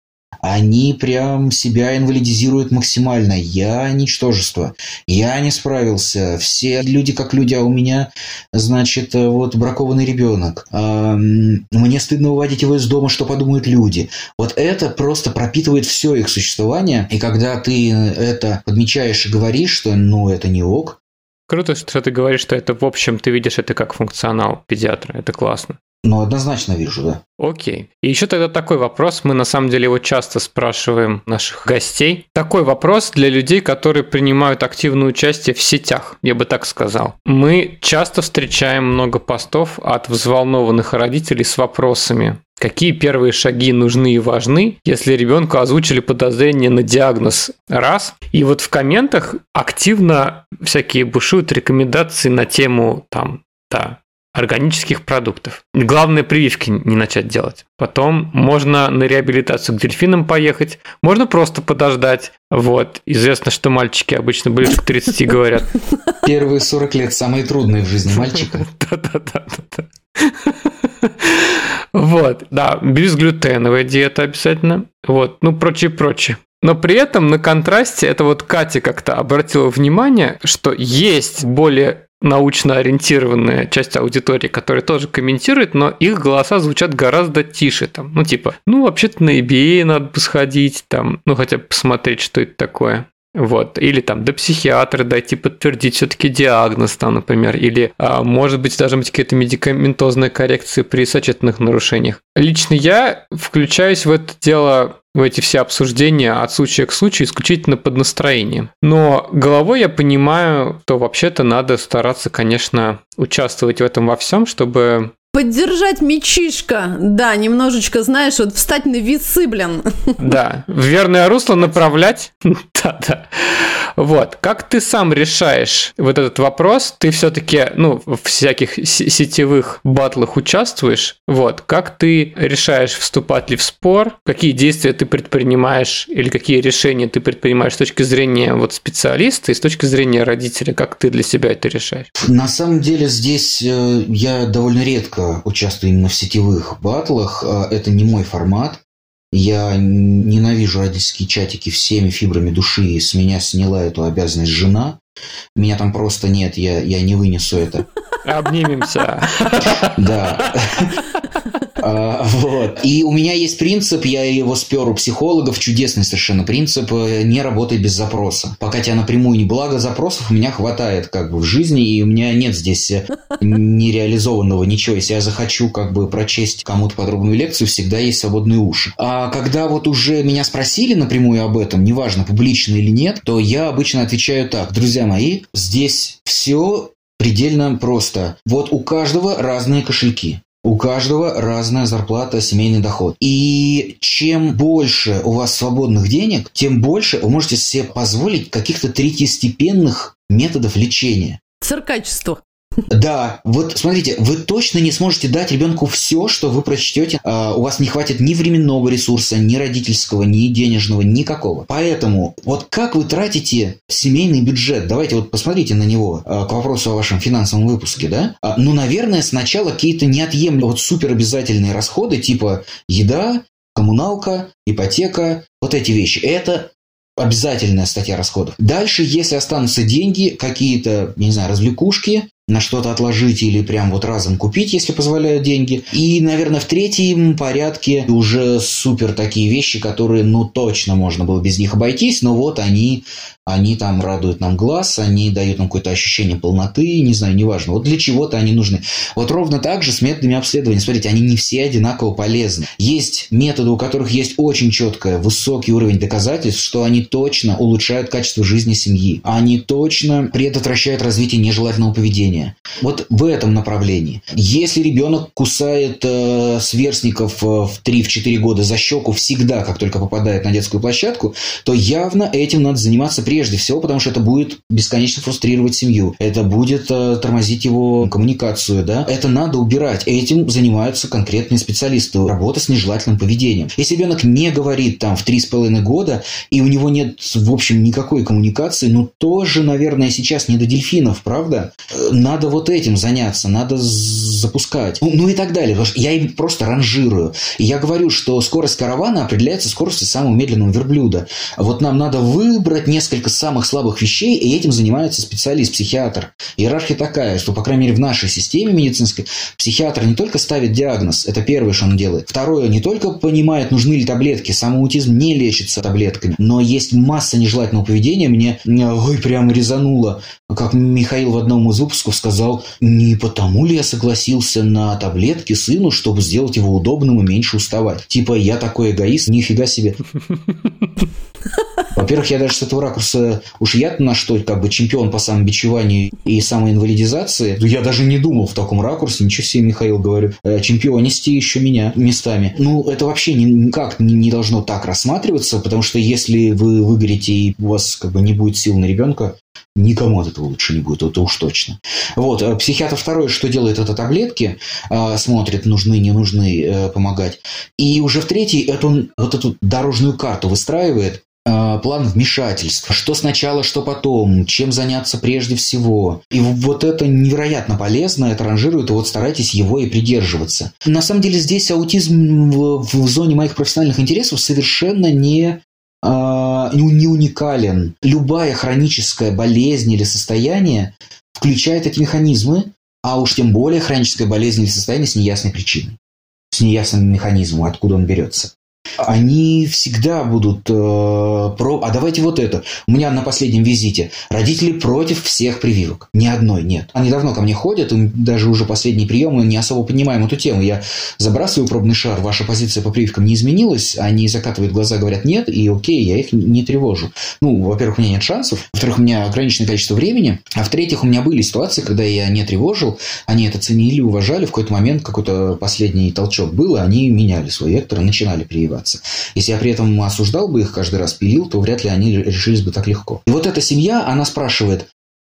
они прям себя инвалидизируют максимально. Я ничтожество. Я не справился. Все люди как люди, а у меня, значит, вот бракованный ребенок. Мне стыдно выводить его из дома, что подумают люди. Вот это просто пропитывает все их существование. И когда ты это подмечаешь и говоришь, что ну это не ок, Круто, что ты говоришь, что это, в общем, ты видишь это как функционал педиатра. Это классно. Ну, однозначно вижу, да. Окей. И еще тогда такой вопрос. Мы на самом деле его часто спрашиваем наших гостей. Такой вопрос для людей, которые принимают активное участие в сетях, я бы так сказал. Мы часто встречаем много постов от взволнованных родителей с вопросами. Какие первые шаги нужны и важны, если ребенку озвучили подозрение на диагноз? Раз. И вот в комментах активно всякие бушуют рекомендации на тему там, да, органических продуктов. Главное прививки не начать делать. Потом можно на реабилитацию к дельфинам поехать, можно просто подождать. Вот. Известно, что мальчики обычно ближе к 30 говорят. Первые 40 лет самые трудные в жизни мальчика. Да-да-да. Вот, да, безглютеновая диета обязательно. Вот, ну, прочее-прочее. Но при этом на контрасте это вот Катя как-то обратила внимание, что есть более научно ориентированная часть аудитории, которая тоже комментирует, но их голоса звучат гораздо тише. Там, ну, типа, ну, вообще-то на eBay надо бы сходить, там, ну, хотя бы посмотреть, что это такое. Вот. Или там до психиатра дойти, подтвердить все-таки диагноз там, например. Или, а, может быть, даже быть какие-то медикаментозные коррекции при сочетанных нарушениях. Лично я включаюсь в это дело в эти все обсуждения от случая к случаю исключительно под настроение. Но головой я понимаю, что вообще-то надо стараться, конечно, участвовать в этом во всем, чтобы Поддержать мечишка, да, немножечко, знаешь, вот встать на весы, блин. Да, в верное русло направлять. Да-да. Вот. Как ты сам решаешь вот этот вопрос? Ты все-таки, ну, в всяких сетевых батлах участвуешь. Вот. Как ты решаешь, вступать ли в спор? Какие действия ты предпринимаешь или какие решения ты предпринимаешь с точки зрения вот специалиста и с точки зрения родителя? Как ты для себя это решаешь? На самом деле здесь э, я довольно редко участвую именно в сетевых батлах. Э, это не мой формат. Я ненавижу родительские чатики всеми фибрами души, и с меня сняла эту обязанность жена. Меня там просто нет, я, я не вынесу это. Обнимемся. Да. А, вот. И у меня есть принцип, я его спер у психологов, чудесный совершенно принцип, э, не работай без запроса. Пока тебя напрямую не благо запросов, у меня хватает как бы в жизни, и у меня нет здесь э, нереализованного ничего. Если я захочу как бы прочесть кому-то подробную лекцию, всегда есть свободные уши. А когда вот уже меня спросили напрямую об этом, неважно, публично или нет, то я обычно отвечаю так. Друзья мои, здесь все предельно просто. Вот у каждого разные кошельки. У каждого разная зарплата, семейный доход. И чем больше у вас свободных денег, тем больше вы можете себе позволить каких-то третьестепенных методов лечения. Циркачество. Да, вот смотрите, вы точно не сможете дать ребенку все, что вы прочтете. А, у вас не хватит ни временного ресурса, ни родительского, ни денежного, никакого. Поэтому вот как вы тратите семейный бюджет? Давайте вот посмотрите на него а, к вопросу о вашем финансовом выпуске, да? А, ну, наверное, сначала какие-то неотъемлемые, вот супер обязательные расходы, типа еда, коммуналка, ипотека, вот эти вещи. Это обязательная статья расходов. Дальше, если останутся деньги, какие-то, не знаю, развлекушки, на что-то отложить или прям вот разом купить, если позволяют деньги. И, наверное, в третьем порядке уже супер такие вещи, которые, ну, точно можно было без них обойтись, но вот они они там радуют нам глаз, они дают нам какое-то ощущение полноты, не знаю, неважно. Вот для чего-то они нужны. Вот ровно так же с методами обследования. Смотрите, они не все одинаково полезны. Есть методы, у которых есть очень четкое, высокий уровень доказательств, что они точно улучшают качество жизни семьи. Они точно предотвращают развитие нежелательного поведения. Вот в этом направлении. Если ребенок кусает э, сверстников э, в 3-4 года за щеку всегда, как только попадает на детскую площадку, то явно этим надо заниматься прежде всего, потому что это будет бесконечно фрустрировать семью, это будет э, тормозить его коммуникацию, да, это надо убирать. Этим занимаются конкретные специалисты, работа с нежелательным поведением. Если ребенок не говорит там в три с половиной года, и у него нет, в общем, никакой коммуникации, ну тоже, наверное, сейчас не до дельфинов, правда? Э, надо вот этим заняться, надо запускать. Ну, ну и так далее. Потому что я им просто ранжирую. Я говорю, что скорость каравана определяется скоростью самого медленного верблюда. Вот нам надо выбрать несколько несколько самых слабых вещей, и этим занимается специалист, психиатр. Иерархия такая, что, по крайней мере, в нашей системе медицинской психиатр не только ставит диагноз, это первое, что он делает. Второе, не только понимает, нужны ли таблетки, сам аутизм не лечится таблетками, но есть масса нежелательного поведения. Мне, ой, прям резануло, как Михаил в одном из выпусков сказал, не потому ли я согласился на таблетки сыну, чтобы сделать его удобным и меньше уставать. Типа, я такой эгоист, нифига себе. Во-первых, я даже с этого ракурса, уж я на что, как бы чемпион по самобичеванию и самоинвалидизации, я даже не думал в таком ракурсе, ничего себе, Михаил, говорю, «Э, чемпионисти еще меня местами. Ну, это вообще никак не должно так рассматриваться, потому что если вы выгорите и у вас как бы не будет сил на ребенка, Никому от этого лучше не будет, это уж точно. Вот, э, психиатр второй, что делает, это таблетки, э, смотрит, нужны, не нужны, помогать. И уже в третий, эту, вот эту дорожную карту выстраивает, план вмешательств. Что сначала, что потом, чем заняться прежде всего. И вот это невероятно полезно, это ранжирует, и вот старайтесь его и придерживаться. На самом деле здесь аутизм в, в зоне моих профессиональных интересов совершенно не а, не уникален. Любая хроническая болезнь или состояние включает эти механизмы, а уж тем более хроническая болезнь или состояние с неясной причиной, с неясным механизмом, откуда он берется. Они всегда будут э, про... А давайте вот это. У меня на последнем визите родители против всех прививок. Ни одной нет. Они давно ко мне ходят, даже уже последние приемы не особо понимаем эту тему. Я забрасываю пробный шар, ваша позиция по прививкам не изменилась, они закатывают глаза, говорят нет, и окей, я их не тревожу. Ну, во-первых, у меня нет шансов, во-вторых, у меня ограниченное количество времени, а в-третьих, у меня были ситуации, когда я не тревожил, они это ценили, уважали, в какой-то момент какой-то последний толчок был, и они меняли свой вектор и начинали прививаться. Если я при этом осуждал бы их каждый раз, пилил, то вряд ли они решились бы так легко. И вот эта семья, она спрашивает,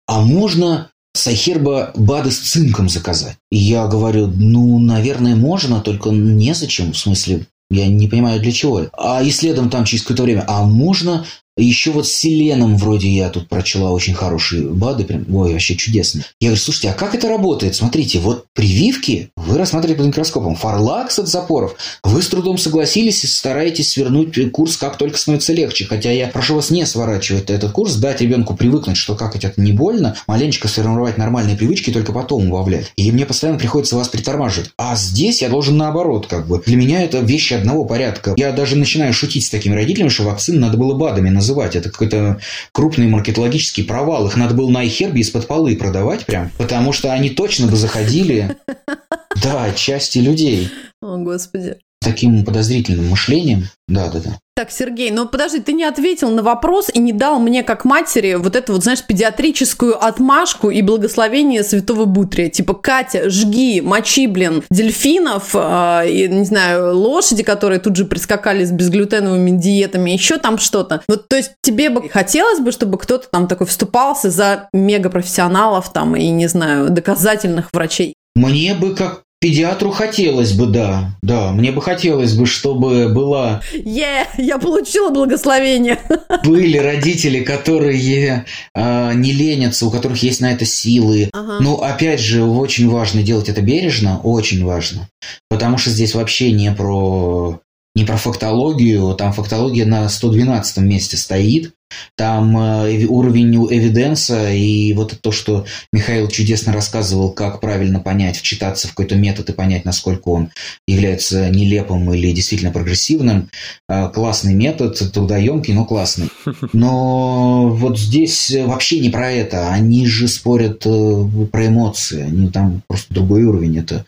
а можно Сайхерба БАДы с цинком заказать? И я говорю, ну, наверное, можно, только незачем, в смысле, я не понимаю, для чего. А и следом там через какое-то время, а можно еще вот с селеном вроде я тут прочла очень хорошие БАДы, прям, ой, вообще чудесно. Я говорю, слушайте, а как это работает? Смотрите, вот прививки вы рассматриваете под микроскопом. Фарлакс от запоров. Вы с трудом согласились и стараетесь свернуть курс как только становится легче. Хотя я прошу вас не сворачивать этот курс, дать ребенку привыкнуть, что как это не больно, маленечко сформировать нормальные привычки и только потом убавлять. И мне постоянно приходится вас притормаживать. А здесь я должен наоборот, как бы. Для меня это вещи одного порядка. Я даже начинаю шутить с такими родителями, что вакцины надо было БАДами называть называть. Это какой-то крупный маркетологический провал. Их надо было на iHerb из-под полы продавать прям, потому что они точно бы заходили, да, части людей. О, Господи таким подозрительным мышлением. Да, да, да. Так, Сергей, ну подожди, ты не ответил на вопрос и не дал мне, как матери, вот эту вот, знаешь, педиатрическую отмашку и благословение святого Бутрия. Типа, Катя, жги, мочи, блин, дельфинов, э, и, не знаю, лошади, которые тут же прискакали с безглютеновыми диетами, еще там что-то. Вот, то есть тебе бы хотелось бы, чтобы кто-то там такой вступался за мегапрофессионалов там и, не знаю, доказательных врачей? Мне бы как Педиатру хотелось бы, да. Да, мне бы хотелось бы, чтобы была... Yeah, я получила благословение. Были родители, которые э, не ленятся, у которых есть на это силы. Ага. Но, опять же, очень важно делать это бережно, очень важно. Потому что здесь вообще не про не про фактологию, там фактология на 112 месте стоит, там э, уровень эвиденса и вот то, что Михаил чудесно рассказывал, как правильно понять, вчитаться в какой-то метод и понять, насколько он является нелепым или действительно прогрессивным. Э, классный метод, трудоемкий, но классный. Но вот здесь вообще не про это. Они же спорят э, про эмоции. Они там просто другой уровень. Это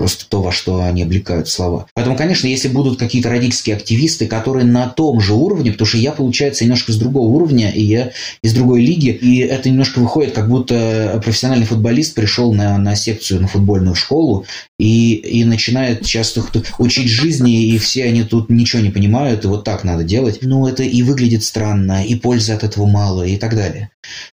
просто то, во что они облекают слова. Поэтому, конечно, если будут какие-то родительские активисты, которые на том же уровне, потому что я, получается, немножко с другого уровня, и я из другой лиги, и это немножко выходит, как будто профессиональный футболист пришел на, на секцию, на футбольную школу, и, и начинает часто учить жизни, и все они тут ничего не понимают, и вот так надо делать. Ну, это и выглядит странно, и пользы от этого мало, и так далее.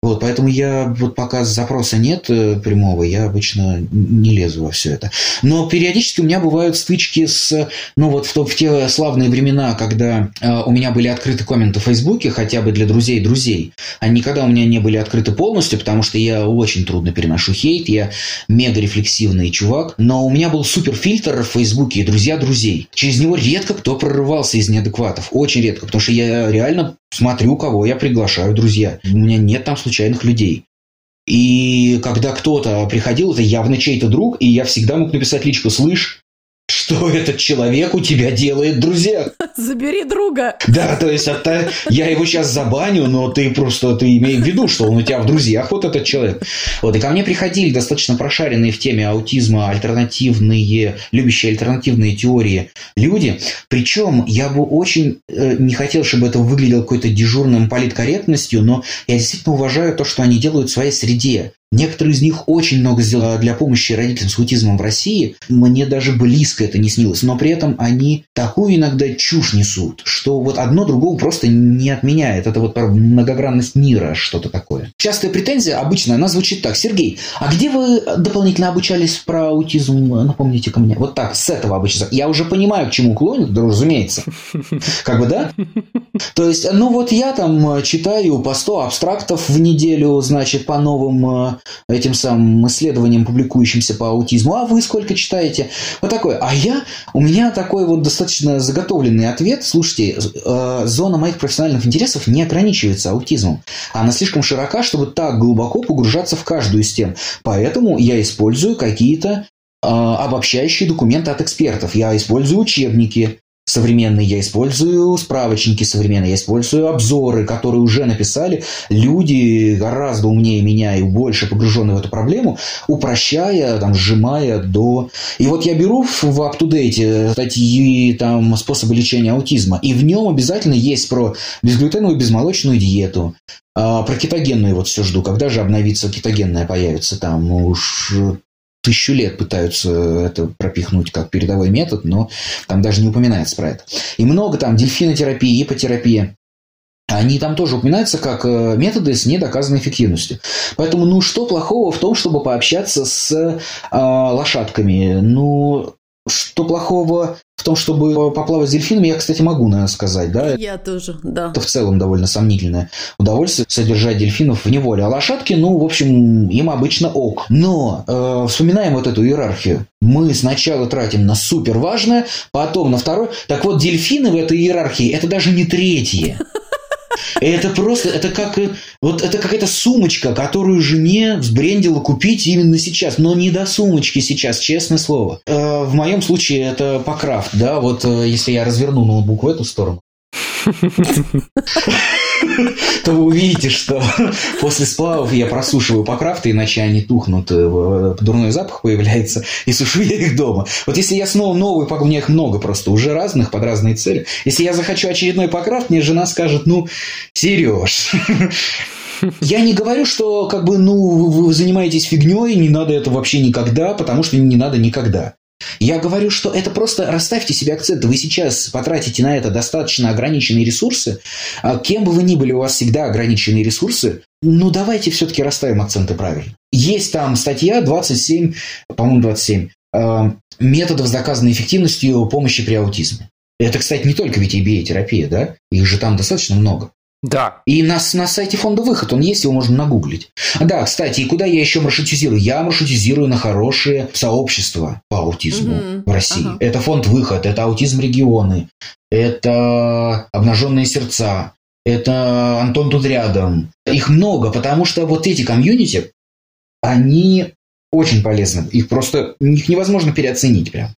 Вот, поэтому я, вот пока запроса нет э, прямого, я обычно не лезу во все это. Но периодически у меня бывают стычки с, ну вот в, то, в те славные времена, когда э, у меня были открыты комменты в Фейсбуке, хотя бы для друзей друзей. Они никогда у меня не были открыты полностью, потому что я очень трудно переношу хейт, я мега рефлексивный чувак. Но у меня был супер фильтр в Фейсбуке друзья друзей. Через него редко кто прорывался из неадекватов. Очень редко, потому что я реально смотрю, кого я приглашаю друзья. У меня нет там случайных людей. И когда кто-то приходил, это явно чей-то друг, и я всегда мог написать личку, слышь, что этот человек у тебя делает, друзья. Забери друга. Да, то есть это, я его сейчас забаню, но ты просто ты имей в виду, что он у тебя в друзьях, вот этот человек. Вот, и ко мне приходили достаточно прошаренные в теме аутизма альтернативные, любящие альтернативные теории люди. Причем я бы очень э, не хотел, чтобы это выглядело какой-то дежурным политкорректностью, но я действительно уважаю то, что они делают в своей среде. Некоторые из них очень много сделали для помощи родителям с аутизмом в России. Мне даже близко это не снилось. Но при этом они такую иногда чушь несут, что вот одно другого просто не отменяет. Это вот многогранность мира что-то такое. Частая претензия обычно, она звучит так. Сергей, а где вы дополнительно обучались про аутизм? Напомните ко мне. Вот так, с этого обычно. Я уже понимаю, к чему клонит, да, разумеется. Как бы, да? То есть, ну вот я там читаю по 100 абстрактов в неделю, значит, по новым этим самым исследованиям, публикующимся по аутизму, а вы сколько читаете? Вот такое. А я, у меня такой вот достаточно заготовленный ответ. Слушайте, э, зона моих профессиональных интересов не ограничивается аутизмом. Она слишком широка, чтобы так глубоко погружаться в каждую из тем. Поэтому я использую какие-то э, обобщающие документы от экспертов. Я использую учебники, современные, я использую справочники современные, я использую обзоры, которые уже написали люди гораздо умнее меня и больше погруженные в эту проблему, упрощая, там, сжимая до... И вот я беру в UpToDate статьи там, способы лечения аутизма, и в нем обязательно есть про безглютеновую безмолочную диету, а, про кетогенную вот все жду. Когда же обновится кетогенная появится там? Уж тысячу лет пытаются это пропихнуть как передовой метод, но там даже не упоминается про это. И много там дельфинотерапии, ипотерапия. Они там тоже упоминаются как э, методы с недоказанной эффективностью. Поэтому, ну, что плохого в том, чтобы пообщаться с э, лошадками? Ну, что плохого в том, чтобы поплавать с дельфинами, я, кстати, могу, наверное, сказать, да? Я тоже, да. Это в целом довольно сомнительное удовольствие содержать дельфинов в неволе. А лошадки, ну, в общем, им обычно ок. Но э, вспоминаем вот эту иерархию. Мы сначала тратим на супер важное, потом на второе. Так вот, дельфины в этой иерархии – это даже не третье. Это просто, это как, вот это какая-то сумочка, которую жене взбрендило купить именно сейчас, но не до сумочки сейчас, честное слово. Э, в моем случае это покрафт, да, вот э, если я разверну ноутбук в эту сторону, то вы увидите, что после сплавов я просушиваю покрафты, иначе они тухнут, э, дурной запах появляется, и сушу я их дома. Вот если я снова новый, у меня их много просто, уже разных, под разные цели. Если я захочу очередной покрафт, мне жена скажет, ну, Сереж, я не говорю, что как бы, ну, вы занимаетесь фигней, не надо это вообще никогда, потому что не надо никогда. Я говорю, что это просто расставьте себе акцент. Вы сейчас потратите на это достаточно ограниченные ресурсы. А кем бы вы ни были, у вас всегда ограниченные ресурсы. Ну, давайте все-таки расставим акценты правильно. Есть там статья 27, по-моему, 27, э, методов с доказанной эффективностью помощи при аутизме. Это, кстати, не только VTBA-терапия, да? Их же там достаточно много. Да. И на, на сайте фонда выход, он есть, его можно нагуглить. Да, кстати, и куда я еще маршрутизирую? Я маршрутизирую на хорошие сообщества по аутизму угу. в России. Ага. Это фонд выход, это аутизм регионы, это обнаженные сердца, это Антон тут рядом. Их много, потому что вот эти комьюнити, они очень полезны. Их просто их невозможно переоценить прям.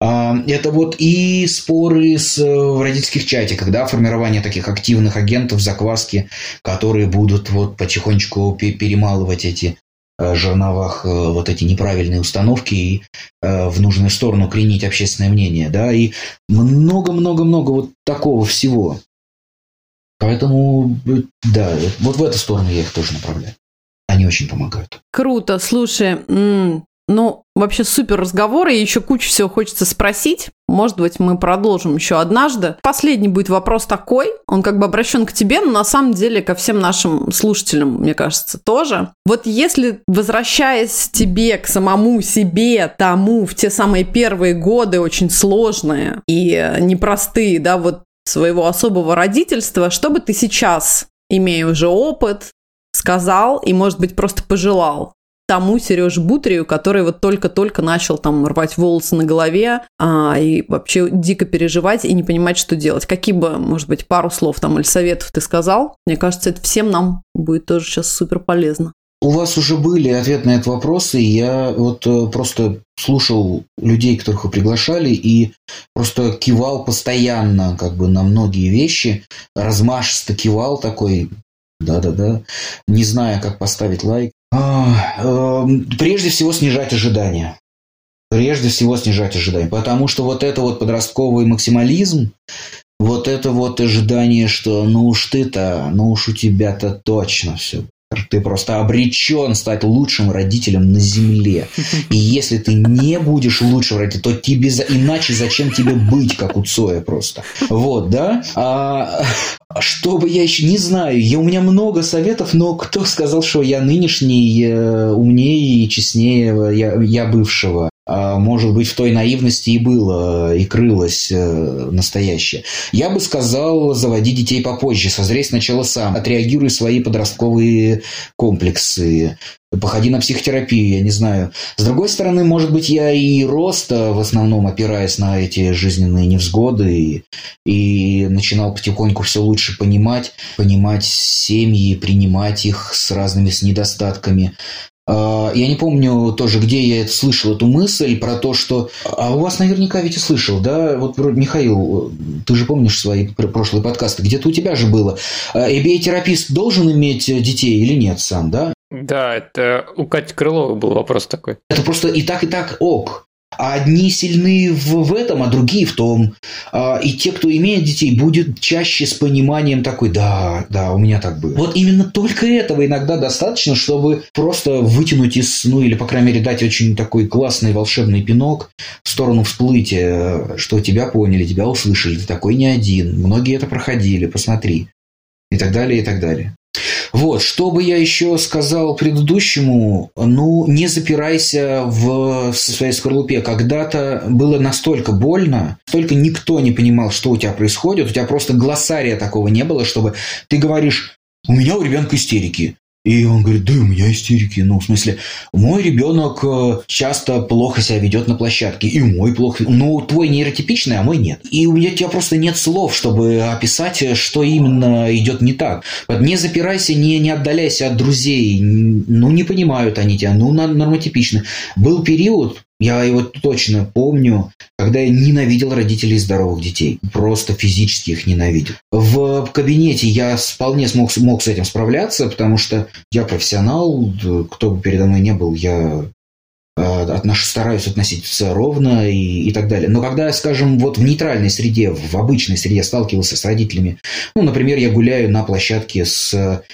А, это вот и споры с, э, в родительских чатиках, да, формирование таких активных агентов закваски, которые будут вот потихонечку перемалывать эти э, жерновах э, вот эти неправильные установки и в нужную сторону клинить общественное мнение, да, и много-много-много вот такого всего. Поэтому, да, вот в эту сторону я их тоже направляю. Они очень помогают. Круто. Слушай, ну, вообще супер разговор, и еще кучу всего хочется спросить. Может быть, мы продолжим еще однажды. Последний будет вопрос такой, он как бы обращен к тебе, но на самом деле ко всем нашим слушателям, мне кажется, тоже. Вот если, возвращаясь тебе, к самому себе, тому, в те самые первые годы, очень сложные и непростые, да, вот своего особого родительства, что бы ты сейчас, имея уже опыт, сказал и, может быть, просто пожелал тому Сереже Бутрию, который вот только-только начал там рвать волосы на голове а, и вообще дико переживать и не понимать, что делать. Какие бы, может быть, пару слов там или советов ты сказал? Мне кажется, это всем нам будет тоже сейчас супер полезно. У вас уже были ответы на этот вопрос, и я вот э, просто слушал людей, которых вы приглашали, и просто кивал постоянно как бы на многие вещи, размашисто кивал такой, да-да-да, не зная, как поставить лайк. А, эм, прежде всего снижать ожидания. Прежде всего снижать ожидания. Потому что вот это вот подростковый максимализм, вот это вот ожидание, что ну уж ты-то, ну уж у тебя-то точно все ты просто обречен стать лучшим родителем на земле. И если ты не будешь лучшим родителем, то тебе за... иначе зачем тебе быть, как у Цоя просто. Вот, да? А, что бы я еще не знаю. Я, у меня много советов, но кто сказал, что я нынешний э, умнее и честнее я, я бывшего? А, может быть, в той наивности и было, и крылось э, настоящее. Я бы сказал, заводи детей попозже, созрей сначала сам, отреагируй свои подростковые комплексы, походи на психотерапию, я не знаю. С другой стороны, может быть, я и рост в основном опираясь на эти жизненные невзгоды и, и начинал потихоньку все лучше понимать, понимать семьи, принимать их с разными с недостатками. А, я не помню тоже, где я это слышал, эту мысль про то, что... А у вас наверняка ведь и слышал, да? Вот, Михаил, ты же помнишь свои прошлые подкасты, где-то у тебя же было. ABA-терапист а, должен иметь детей или нет сам, да? Да, это у Кати Крыловой был вопрос такой. Это просто и так, и так ок. А одни сильны в, в этом, а другие в том. А, и те, кто имеет детей, будет чаще с пониманием такой, да, да, у меня так было. Вот именно только этого иногда достаточно, чтобы просто вытянуть из, ну или, по крайней мере, дать очень такой классный волшебный пинок в сторону всплытия, что тебя поняли, тебя услышали, ты такой не один, многие это проходили, посмотри. И так далее, и так далее. Вот, что бы я еще сказал предыдущему, ну, не запирайся в, в своей скорлупе. Когда-то было настолько больно, столько никто не понимал, что у тебя происходит, у тебя просто глоссария такого не было, чтобы ты говоришь, у меня у ребенка истерики. И он говорит, да, у меня истерики. Ну, в смысле, мой ребенок э, часто плохо себя ведет на площадке, и мой плохо. Ну, твой нейротипичный, а мой нет. И у меня у тебя просто нет слов, чтобы описать, что именно идет не так. Не запирайся, не, не отдаляйся от друзей. Ну, не понимают они тебя, ну, нормотипичны. Был период, я его точно помню, когда я ненавидел родителей здоровых детей. Просто физически их ненавидел. В кабинете я вполне смог, мог с этим справляться, потому что я профессионал, кто бы передо мной не был, я а, отнош, стараюсь относиться ровно и, и так далее. Но когда, скажем, вот в нейтральной среде, в обычной среде сталкивался с родителями, ну, например, я гуляю на площадке с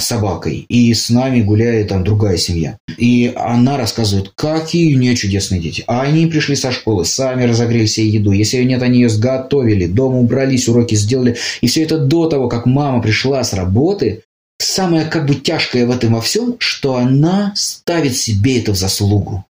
собакой, и с нами гуляет там другая семья. И она рассказывает, какие у нее чудесные дети. А они пришли со школы, сами разогрели себе еду. Если ее нет, они ее сготовили, дома убрались, уроки сделали. И все это до того, как мама пришла с работы, самое как бы тяжкое в этом во всем, что она ставит себе это в заслугу.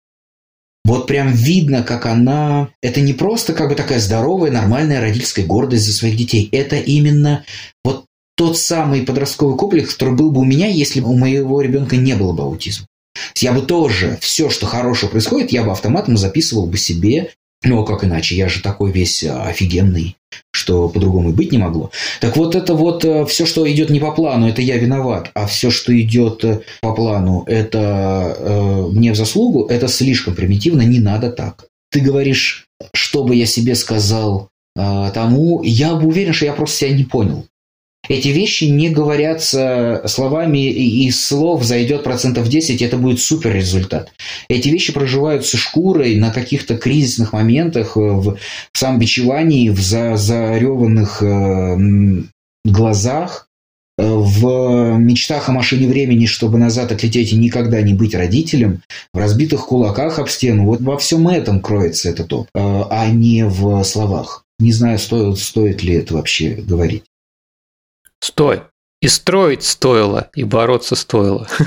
Вот прям видно, как она... Это не просто как бы такая здоровая, нормальная родительская гордость за своих детей. Это именно вот тот самый подростковый комплекс, который был бы у меня, если бы у моего ребенка не было бы аутизма. Я бы тоже все, что хорошего происходит, я бы автоматом записывал бы себе. Ну, а как иначе? Я же такой весь офигенный, что по-другому и быть не могло. Так вот, это вот э, все, что идет не по плану, это я виноват. А все, что идет э, по плану, это э, мне в заслугу, это слишком примитивно, не надо так. Ты говоришь, что бы я себе сказал э, тому, я бы уверен, что я просто себя не понял. Эти вещи не говорятся словами, и из слов зайдет процентов 10, и это будет супер результат. Эти вещи проживаются шкурой на каких-то кризисных моментах, э, в самобичевании, в зареванных э, глазах, э, в мечтах о машине времени, чтобы назад отлететь и никогда не быть родителем, в разбитых кулаках об стену. Вот во всем этом кроется это то, а не в словах. Не знаю, стоит, стоит ли это вообще говорить. Стой. И строить стоило, и бороться стоило.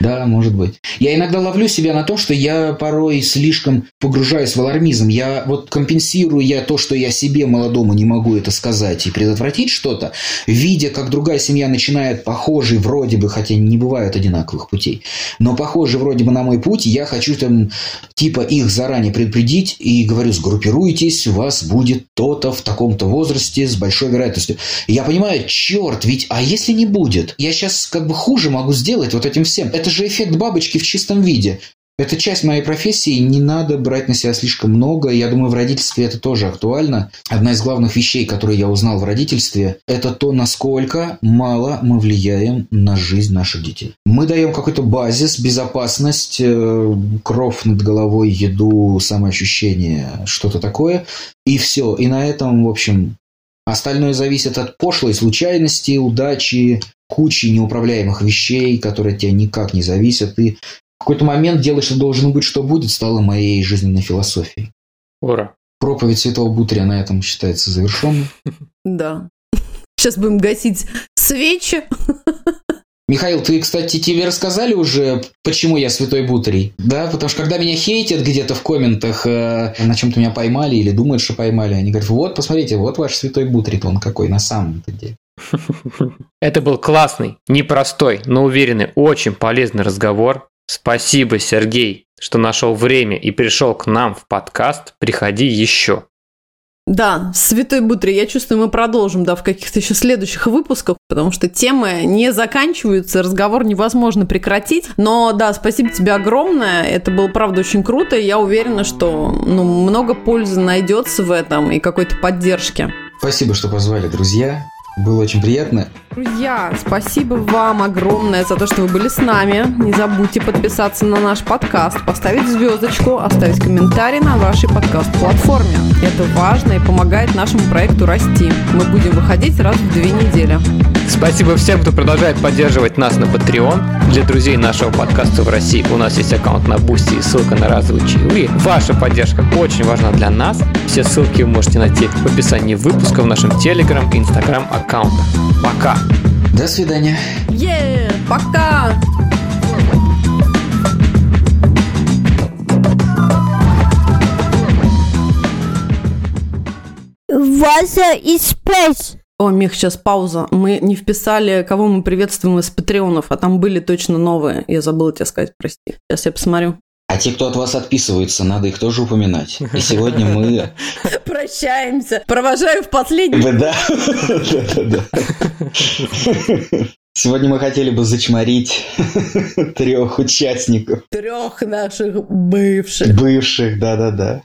Да, может быть. Я иногда ловлю себя на том, что я порой слишком погружаюсь в алармизм. Я вот компенсирую я то, что я себе молодому не могу это сказать и предотвратить что-то, видя, как другая семья начинает похожий вроде бы, хотя не бывают одинаковых путей, но похожий вроде бы на мой путь, я хочу там типа их заранее предупредить и говорю, сгруппируйтесь, у вас будет то-то в таком-то возрасте с большой вероятностью. Я понимаю, черт, ведь, а если не будет? Я сейчас как бы хуже могу сделать вот этим всем. Это это же эффект бабочки в чистом виде. Это часть моей профессии, не надо брать на себя слишком много. Я думаю, в родительстве это тоже актуально. Одна из главных вещей, которые я узнал в родительстве, это то, насколько мало мы влияем на жизнь наших детей. Мы даем какой-то базис, безопасность, э, кров над головой, еду, самоощущение, что-то такое. И все. И на этом, в общем, остальное зависит от пошлой случайности, удачи, кучей неуправляемых вещей, которые от тебя никак не зависят. И в какой-то момент делай, что должен быть, что будет, стало моей жизненной философией. Ура! Проповедь Святого Бутрия на этом считается завершенной. Да. Сейчас будем гасить свечи. Михаил, ты, кстати, тебе рассказали уже, почему я святой бутрий? Да, потому что когда меня хейтят где-то в комментах, э, на чем-то меня поймали или думают, что поймали, они говорят, вот, посмотрите, вот ваш святой бутрий, он какой на самом-то деле. Это был классный, непростой, но уверенный, очень полезный разговор. Спасибо, Сергей, что нашел время и пришел к нам в подкаст. Приходи еще. Да, Святой Бутри, я чувствую, мы продолжим, да, в каких-то еще следующих выпусках, потому что темы не заканчиваются, разговор невозможно прекратить. Но да, спасибо тебе огромное, это было, правда, очень круто, и я уверена, что ну, много пользы найдется в этом и какой-то поддержки. Спасибо, что позвали, друзья. Было очень приятно. Друзья, спасибо вам огромное за то, что вы были с нами. Не забудьте подписаться на наш подкаст, поставить звездочку, оставить комментарий на вашей подкаст-платформе. Это важно и помогает нашему проекту расти. Мы будем выходить раз в две недели. Спасибо всем, кто продолжает поддерживать нас на Patreon. Для друзей нашего подкаста в России у нас есть аккаунт на Бусти и ссылка на разовые чаевые. Ваша поддержка очень важна для нас. Все ссылки вы можете найти в описании выпуска в нашем Telegram и Instagram аккаунтах. Пока! До свидания. Е, пока! Water is space. О, Мих, сейчас пауза. Мы не вписали, кого мы приветствуем из патреонов, а там были точно новые. Я забыла тебе сказать, прости. Сейчас я посмотрю. А те, кто от вас отписывается, надо их тоже упоминать. И сегодня мы... Прощаемся. Провожаю в последний. Да, да, да. Сегодня мы хотели бы зачморить трех участников. Трех наших бывших. Бывших, да-да-да.